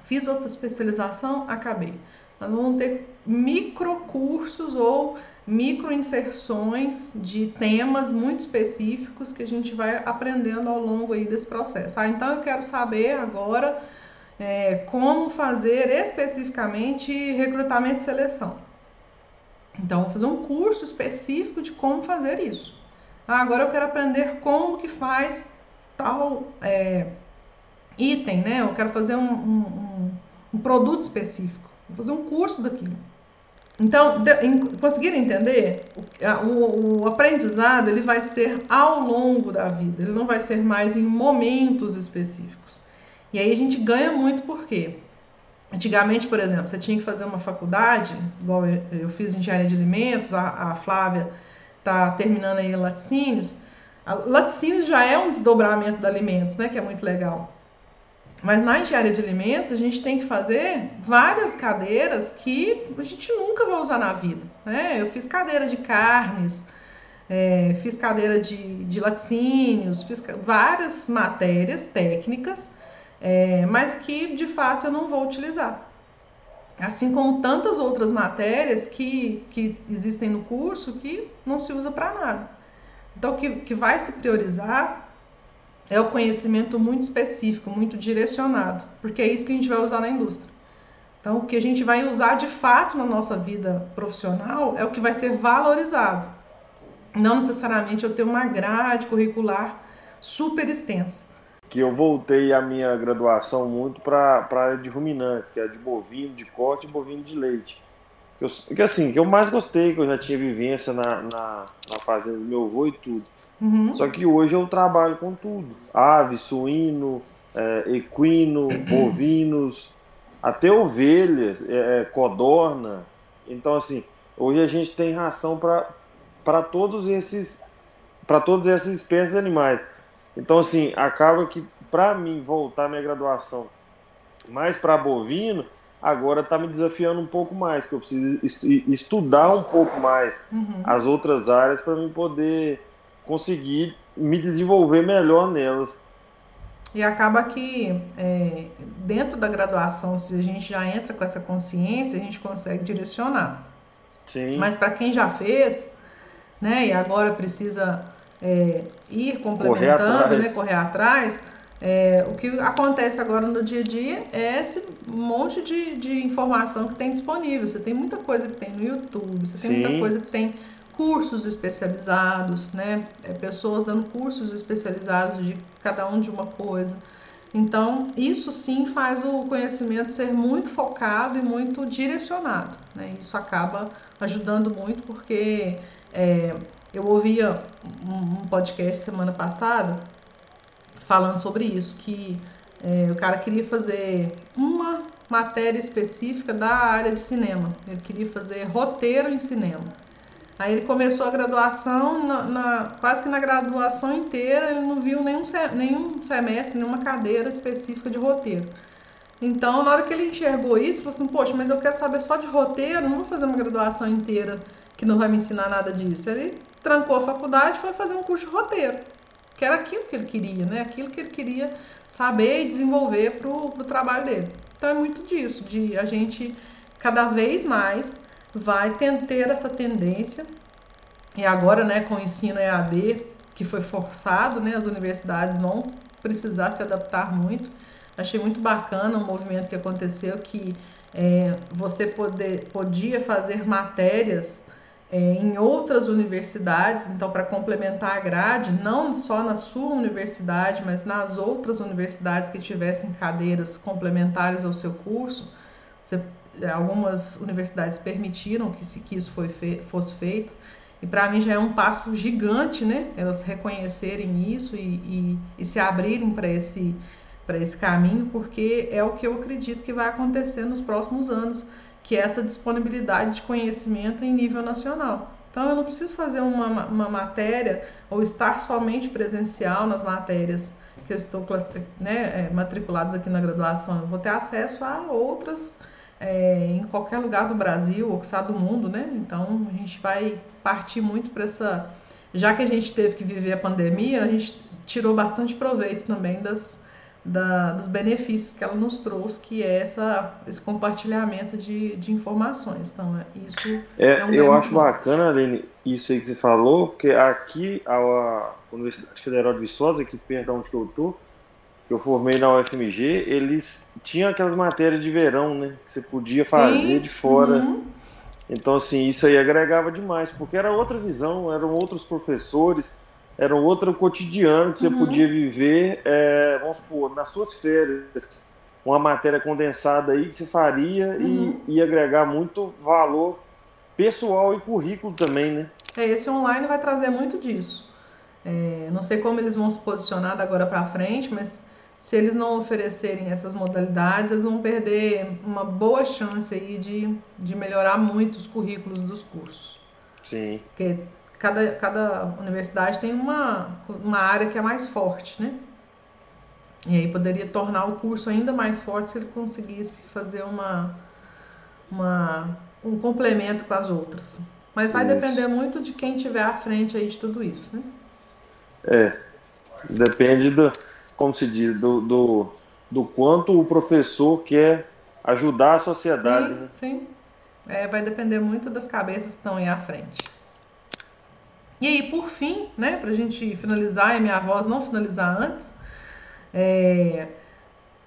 Fiz outra especialização, acabei. Nós vamos ter microcursos ou microinserções de temas muito específicos que a gente vai aprendendo ao longo aí desse processo. Ah, então eu quero saber agora é, como fazer especificamente recrutamento e seleção. Então, vou fazer um curso específico de como fazer isso. Ah, agora eu quero aprender como que faz tal é, item, né? Eu quero fazer um, um, um, produto específico. Vou fazer um curso daquilo. Então, de, em, conseguiram entender? O, o, o, aprendizado ele vai ser ao longo da vida, ele não vai ser mais em momentos específicos. E aí a gente ganha muito por quê? Antigamente, por exemplo, você tinha que fazer uma faculdade, igual eu fiz engenharia de alimentos, a, a Flávia está terminando aí laticínios. A laticínios já é um desdobramento de alimentos, né, que é muito legal. Mas na engenharia de alimentos, a gente tem que fazer várias cadeiras que a gente nunca vai usar na vida. Né? Eu fiz cadeira de carnes, é, fiz cadeira de, de laticínios, fiz várias matérias técnicas é, mas que de fato eu não vou utilizar. Assim como tantas outras matérias que, que existem no curso que não se usa para nada. Então, que, que vai se priorizar é o conhecimento muito específico, muito direcionado, porque é isso que a gente vai usar na indústria. Então, o que a gente vai usar de fato na nossa vida profissional é o que vai ser valorizado. Não necessariamente eu ter uma grade curricular super extensa que eu voltei a minha graduação muito para a área de ruminantes, que é de bovino, de corte e bovino de leite. Eu, que assim, que eu mais gostei, que eu já tinha vivência na, na, na fazenda do meu avô e tudo. Uhum. Só que hoje eu trabalho com tudo. Ave, suíno, é, equino, bovinos, até ovelhas, é, é, codorna. Então, assim, hoje a gente tem ração para todos esses para todas essas espécies de animais. Então, assim, acaba que para mim voltar minha graduação mais para bovino, agora está me desafiando um pouco mais, que eu preciso estudar um pouco mais uhum. as outras áreas para mim poder conseguir me desenvolver melhor nelas. E acaba que é, dentro da graduação, se a gente já entra com essa consciência, a gente consegue direcionar. Sim. Mas para quem já fez, né, e agora precisa é, ir complementando, correr atrás. Né, correr atrás. É, o que acontece agora no dia a dia é esse monte de, de informação que tem disponível. Você tem muita coisa que tem no YouTube, você tem Sim. muita coisa que tem cursos especializados, né? É, pessoas dando cursos especializados de cada um de uma coisa. Então, isso sim faz o conhecimento ser muito focado e muito direcionado. Né? Isso acaba ajudando muito porque é, eu ouvia um podcast semana passada falando sobre isso, que é, o cara queria fazer uma matéria específica da área de cinema. Ele queria fazer roteiro em cinema. Aí ele começou a graduação, na, na, quase que na graduação inteira ele não viu nenhum, nenhum semestre, nenhuma cadeira específica de roteiro. Então, na hora que ele enxergou isso, falou assim, poxa, mas eu quero saber só de roteiro, não vou fazer uma graduação inteira que não vai me ensinar nada disso. Ele trancou a faculdade e foi fazer um curso de roteiro, que era aquilo que ele queria, né? Aquilo que ele queria saber e desenvolver para o trabalho dele. Então é muito disso, de a gente cada vez mais vai ter essa tendência. E agora, né, com o ensino EAD, que foi forçado, né, as universidades vão precisar se adaptar muito. Achei muito bacana o movimento que aconteceu que é, você poder, podia fazer matérias é, em outras universidades, então para complementar a grade, não só na sua universidade, mas nas outras universidades que tivessem cadeiras complementares ao seu curso, você, algumas universidades permitiram que, se, que isso fe, fosse feito, e para mim já é um passo gigante, né? Elas reconhecerem isso e, e, e se abrirem para esse, esse caminho, porque é o que eu acredito que vai acontecer nos próximos anos que é essa disponibilidade de conhecimento em nível nacional. Então, eu não preciso fazer uma, uma matéria ou estar somente presencial nas matérias que eu estou né, é, matriculados aqui na graduação. Eu vou ter acesso a outras é, em qualquer lugar do Brasil ou do mundo, né? Então, a gente vai partir muito para essa. Já que a gente teve que viver a pandemia, a gente tirou bastante proveito também das, da, dos benefícios que ela nos trouxe, que é essa, esse compartilhamento de, de informações. Então, é, isso é, é um Eu acho bom. bacana, Aline, isso aí que você falou, porque aqui a Universidade Federal de Viçosa, aqui perto onde que eu tô, que eu formei na UFMG, eles tinham aquelas matérias de verão, né? Que você podia fazer Sim. de fora. Uhum. Então, assim, isso aí agregava demais, porque era outra visão, eram outros professores, era um outro cotidiano que você uhum. podia viver, é, vamos supor, nas suas férias, uma matéria condensada aí que você faria uhum. e, e agregar muito valor pessoal e currículo também, né? É, esse online vai trazer muito disso. É, não sei como eles vão se posicionar da agora para frente, mas se eles não oferecerem essas modalidades, eles vão perder uma boa chance aí de, de melhorar muito os currículos dos cursos. Sim. Porque cada, cada universidade tem uma, uma área que é mais forte, né? E aí poderia tornar o curso ainda mais forte se ele conseguisse fazer uma, uma, um complemento com as outras. Mas vai isso. depender muito de quem tiver à frente aí de tudo isso, né? É, depende do, como se diz, do, do, do quanto o professor quer ajudar a sociedade, sim, né? Sim, é, vai depender muito das cabeças que estão aí à frente. E aí, por fim, né, para a gente finalizar e minha voz não finalizar antes, é,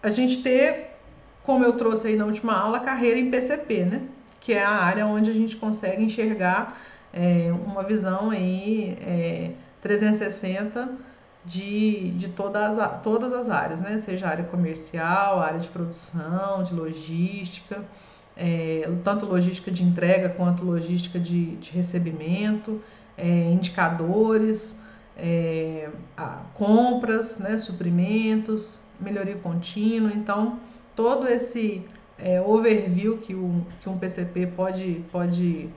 a gente ter, como eu trouxe aí na última aula, carreira em PCP, né, que é a área onde a gente consegue enxergar é, uma visão aí é, 360 de, de todas, as, todas as áreas, né, seja área comercial, área de produção, de logística, é, tanto logística de entrega quanto logística de, de recebimento é, indicadores, é, compras, né, suprimentos, melhoria contínua. Então, todo esse é, overview que, que um PCP pode, pode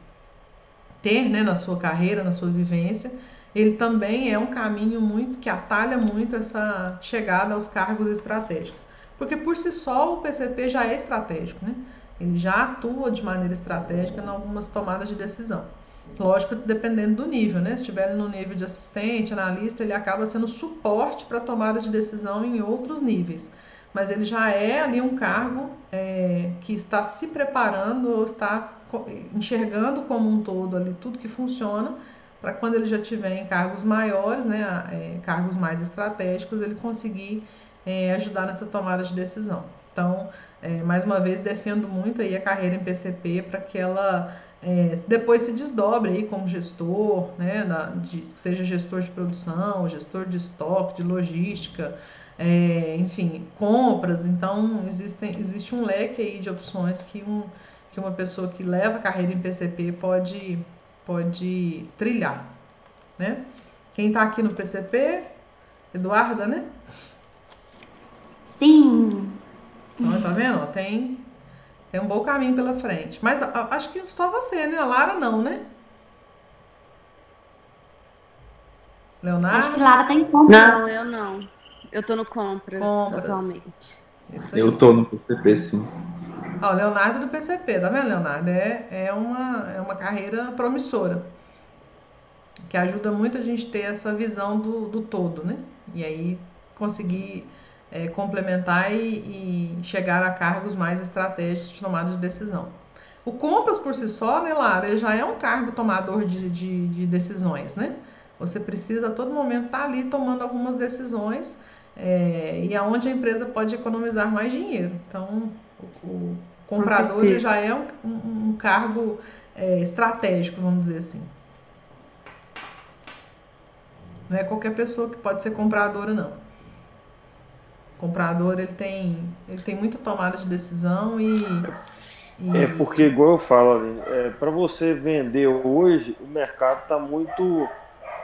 ter né, na sua carreira, na sua vivência, ele também é um caminho muito que atalha muito essa chegada aos cargos estratégicos. Porque por si só o PCP já é estratégico, né? Ele já atua de maneira estratégica em algumas tomadas de decisão. Lógico, dependendo do nível, né? Se estiver no nível de assistente, analista, ele acaba sendo suporte para tomada de decisão em outros níveis. Mas ele já é ali um cargo é, que está se preparando ou está enxergando como um todo ali tudo que funciona para quando ele já tiver em cargos maiores, né, é, cargos mais estratégicos, ele conseguir é, ajudar nessa tomada de decisão. Então, é, mais uma vez, defendo muito aí a carreira em PCP para que ela é, depois se desdobre aí como gestor, né, na, de, seja gestor de produção, gestor de estoque, de logística, é, enfim, compras. Então, existem, existe um leque aí de opções que, um, que uma pessoa que leva carreira em PCP pode, pode trilhar, né? Quem está aqui no PCP? Eduarda, né? Sim. Então, tá vendo? Tem tem um bom caminho pela frente. Mas acho que só você, né? A Lara não, né? Leonardo? Acho que Lara tá em compras. Não, eu não. Eu tô no compras, compras. atualmente. Eu tô no PCP, sim. Ó, o Leonardo do PCP, tá vendo, Leonardo? É, é, uma, é uma carreira promissora. Que ajuda muito a gente ter essa visão do, do todo, né? E aí conseguir é, complementar e, e, chegar a cargos mais estratégicos de tomada de decisão. O compras por si só, né, Lara, já é um cargo tomador de, de, de decisões, né? Você precisa a todo momento estar tá ali tomando algumas decisões é, e aonde a empresa pode economizar mais dinheiro. Então, o, o comprador já é um, um, um cargo é, estratégico, vamos dizer assim. Não é qualquer pessoa que pode ser compradora, não comprador ele tem, ele tem muita tomada de decisão e, e... É porque, igual eu falo, é, para você vender hoje, o mercado está muito,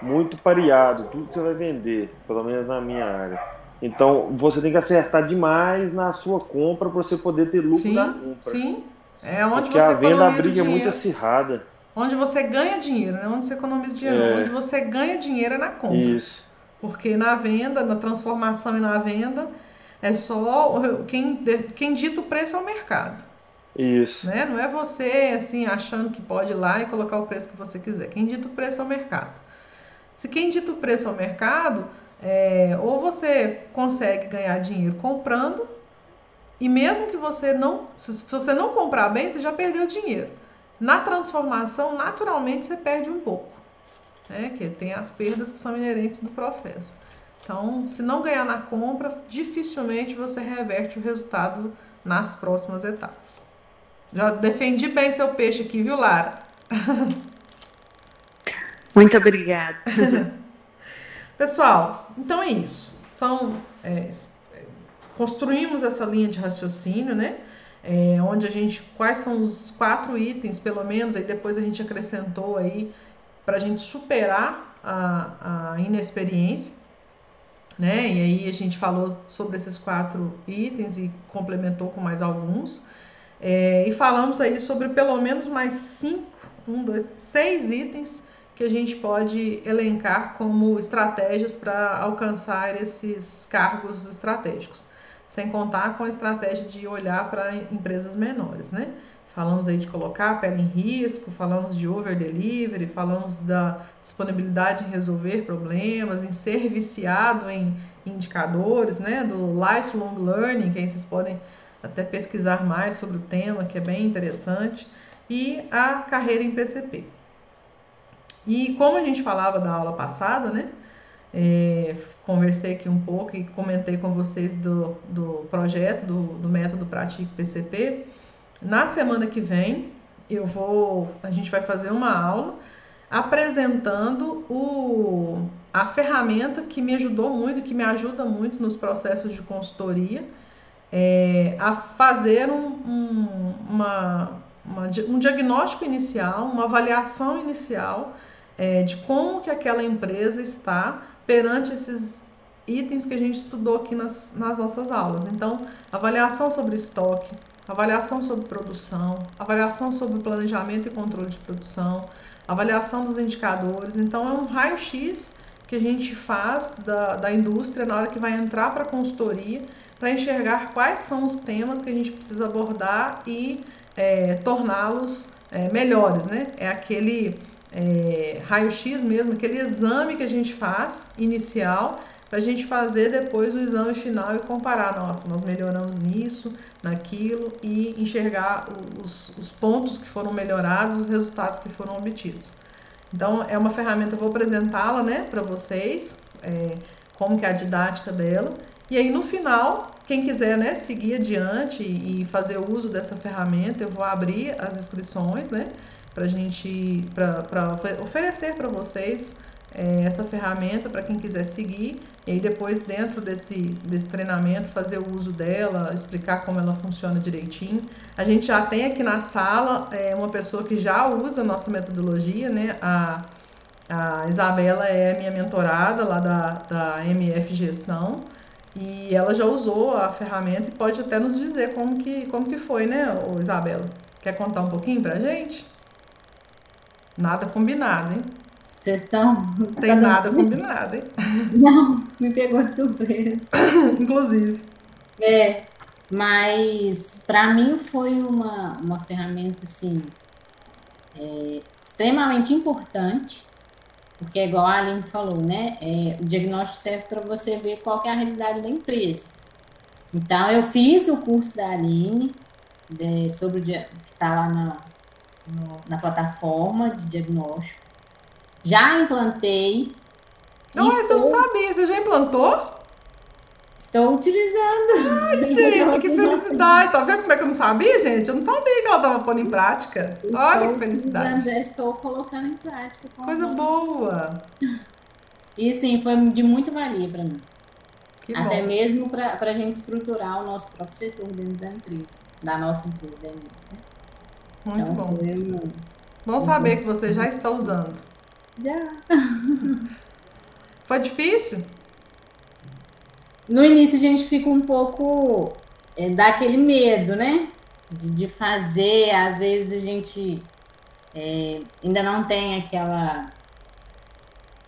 muito pareado, tudo que você vai vender, pelo menos na minha área. Então, você tem que acertar demais na sua compra para você poder ter lucro sim, na compra. Sim, é onde Porque você a venda a briga é muito acirrada. Onde você ganha dinheiro, né? Onde você economiza dinheiro. É. Onde você ganha dinheiro é na compra. Isso. Porque na venda, na transformação e na venda, é só quem, quem dita o preço é o mercado. Isso. Né? Não é você assim achando que pode ir lá e colocar o preço que você quiser. Quem dita o preço é o mercado. Se quem dita o preço ao mercado, é, ou você consegue ganhar dinheiro comprando, e mesmo que você não, se você não comprar bem, você já perdeu dinheiro. Na transformação, naturalmente, você perde um pouco, né? Que tem as perdas que são inerentes do processo. Então, se não ganhar na compra, dificilmente você reverte o resultado nas próximas etapas. Já defendi bem seu peixe aqui, viu, Lara? Muito obrigada. Pessoal, então é isso. São é, construímos essa linha de raciocínio, né? É, onde a gente quais são os quatro itens, pelo menos, aí depois a gente acrescentou aí para a gente superar a, a inexperiência, né? E aí a gente falou sobre esses quatro itens e complementou com mais alguns. É, e falamos aí sobre pelo menos mais cinco, um, dois, seis itens que a gente pode elencar como estratégias para alcançar esses cargos estratégicos, sem contar com a estratégia de olhar para empresas menores, né? Falamos aí de colocar a pele em risco, falamos de over delivery, falamos da disponibilidade em resolver problemas, em ser viciado em indicadores, né? Do lifelong learning, que aí vocês podem até pesquisar mais sobre o tema, que é bem interessante, e a carreira em PCP. E como a gente falava da aula passada, né? É, conversei aqui um pouco e comentei com vocês do, do projeto, do, do método Pratique PCP. Na semana que vem, eu vou, a gente vai fazer uma aula apresentando o, a ferramenta que me ajudou muito, que me ajuda muito nos processos de consultoria, é, a fazer um, um, uma, uma, um diagnóstico inicial, uma avaliação inicial é, de como que aquela empresa está perante esses itens que a gente estudou aqui nas, nas nossas aulas. Então, avaliação sobre estoque, avaliação sobre produção, avaliação sobre planejamento e controle de produção, avaliação dos indicadores. Então, é um raio-x que a gente faz da, da indústria na hora que vai entrar para a consultoria para enxergar quais são os temas que a gente precisa abordar e é, torná-los é, melhores, né? É aquele é, raio-x mesmo, aquele exame que a gente faz inicial para a gente fazer depois o exame final e comparar, nossa, nós melhoramos nisso, naquilo e enxergar os, os pontos que foram melhorados, os resultados que foram obtidos. Então é uma ferramenta, eu vou apresentá-la, né, para vocês, é, como que é a didática dela. E aí no final, quem quiser, né, seguir adiante e fazer uso dessa ferramenta, eu vou abrir as inscrições, né, para gente, para oferecer para vocês é, essa ferramenta para quem quiser seguir e aí depois dentro desse, desse treinamento fazer o uso dela, explicar como ela funciona direitinho. A gente já tem aqui na sala é, uma pessoa que já usa a nossa metodologia, né? A, a Isabela é minha mentorada lá da, da MF Gestão e ela já usou a ferramenta e pode até nos dizer como que, como que foi, né, Isabela? Quer contar um pouquinho pra gente? Nada combinado, hein? Vocês estão. Tem nada combinado, hein? Não, me pegou de surpresa. Inclusive. É, mas para mim foi uma, uma ferramenta assim é, extremamente importante, porque é igual a Aline falou, né? É, o diagnóstico serve para você ver qual é a realidade da empresa. Então eu fiz o curso da Aline de, sobre o que está lá na, no, na plataforma de diagnóstico. Já implantei. Não, estou... você não sabia. Você já implantou? Estou utilizando. Ai, gente, que felicidade. Tá vendo como é que eu não sabia, gente? Eu não sabia que ela estava pondo em prática. Estou Olha que felicidade. Já estou colocando em prática. Coisa boa. E sim, foi de muito valia para mim. Que Até bom. mesmo para a gente estruturar o nosso próprio setor dentro da empresa, da nossa empresa da empresa. Muito então, bom. Um... Bom saber que você já está usando. Já. Foi difícil? No início a gente fica um pouco. É, dá aquele medo, né? De, de fazer, às vezes a gente é, ainda não tem aquela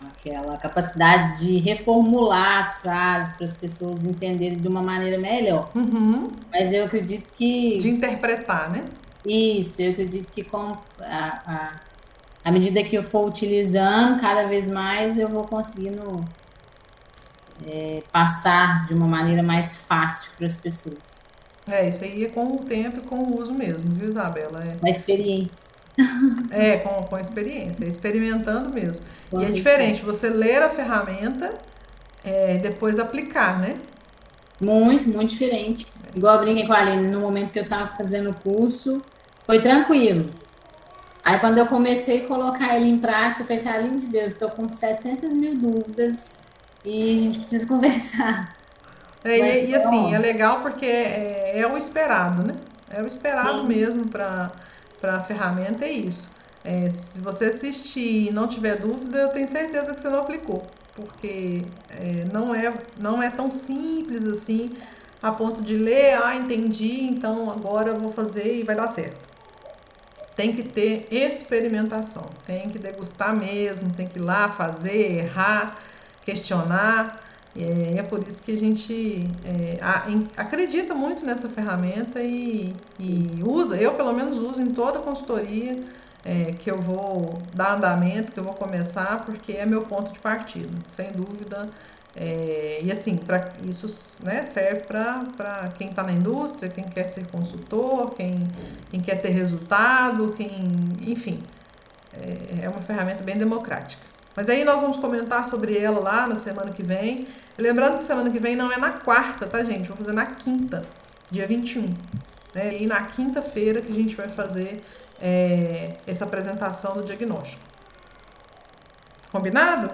aquela capacidade de reformular as frases para as pessoas entenderem de uma maneira melhor. Uhum. Mas eu acredito que. De interpretar, né? Isso, eu acredito que com a, a à medida que eu for utilizando, cada vez mais eu vou conseguindo é, passar de uma maneira mais fácil para as pessoas. É, isso aí é com o tempo e com o uso mesmo, viu, Isabela? É. A experiência. É, com, com a experiência, experimentando mesmo. E é diferente você ler a ferramenta é, depois aplicar, né? Muito, muito diferente. Igual eu brinquei com a Aline, no momento que eu estava fazendo o curso, foi tranquilo. Aí quando eu comecei a colocar ele em prática, eu pensei, assim, Aline de Deus, estou com 700 mil dúvidas e a gente precisa conversar. É, e, e, assim, é legal porque é, é, o esperado, né? É o esperado Sim. mesmo para a ferramenta, é isso. É, se você assistir e não tiver dúvida, eu tenho certeza que você não aplicou, porque é, não, é, não é tão simples assim, a ponto de ler, ah, entendi, então agora eu vou fazer e vai dar certo. Tem que ter experimentação, tem que degustar mesmo, tem que ir lá fazer, errar, questionar. E é por isso que a gente é, acredita muito nessa ferramenta e, e, usa, eu pelo menos uso em toda consultoria é, que eu vou dar andamento, que eu vou começar, porque é meu ponto de partida, sem dúvida. É, e assim, pra, isso né, serve para quem está na indústria, quem quer ser consultor, quem, quem quer ter resultado, quem, enfim, é, é uma ferramenta bem democrática. Mas aí nós vamos comentar sobre ela lá na semana que vem. Lembrando que semana que vem não é na quarta, tá, gente? Vou fazer na quinta, dia 21. Né? E na quinta-feira que a gente vai fazer é, essa apresentação do diagnóstico. Combinado?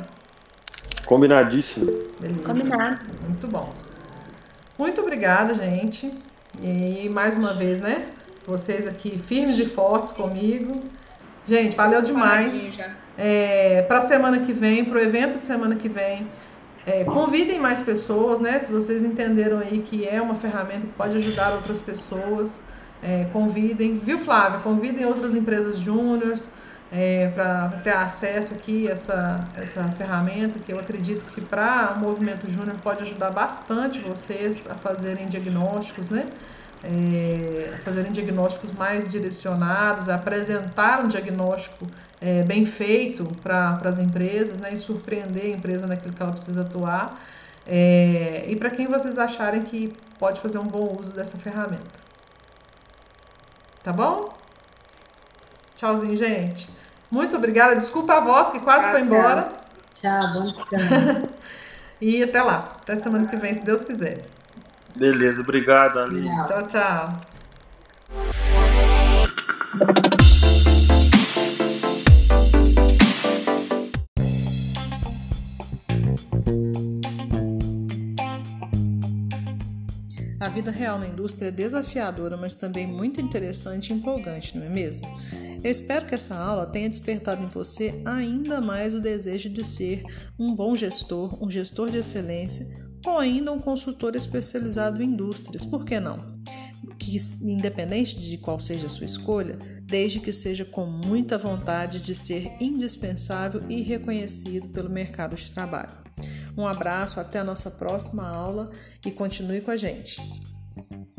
Combinadíssimo. Beleza. Combinado. Muito bom. Muito obrigada, gente. E mais uma vez, né? Vocês aqui firmes e fortes comigo. Gente, valeu demais. É, para a semana que vem, para o evento de semana que vem, é, convidem mais pessoas, né? Se vocês entenderam aí que é uma ferramenta que pode ajudar outras pessoas, é, convidem, viu, Flávia? Convidem outras empresas júniores é, para ter acesso aqui a essa, essa ferramenta, que eu acredito que para o movimento júnior pode ajudar bastante vocês a fazerem diagnósticos, né? é, fazerem diagnósticos mais direcionados, apresentar um diagnóstico é, bem feito para as empresas né, e surpreender a empresa naquilo que ela precisa atuar. É, e para quem vocês acharem que pode fazer um bom uso dessa ferramenta. Tá bom? Tchauzinho, gente. Muito obrigada. Desculpa a voz que quase tchau, foi embora. Tchau, bom descanso. e até lá. Até semana que vem, se Deus quiser. Beleza, obrigado, Aline. Tchau, tchau. Vida real na indústria é desafiadora, mas também muito interessante e empolgante, não é mesmo? Eu espero que essa aula tenha despertado em você ainda mais o desejo de ser um bom gestor, um gestor de excelência, ou ainda um consultor especializado em indústrias, por que não? Que, independente de qual seja a sua escolha, desde que seja com muita vontade de ser indispensável e reconhecido pelo mercado de trabalho. Um abraço, até a nossa próxima aula e continue com a gente. Thank you.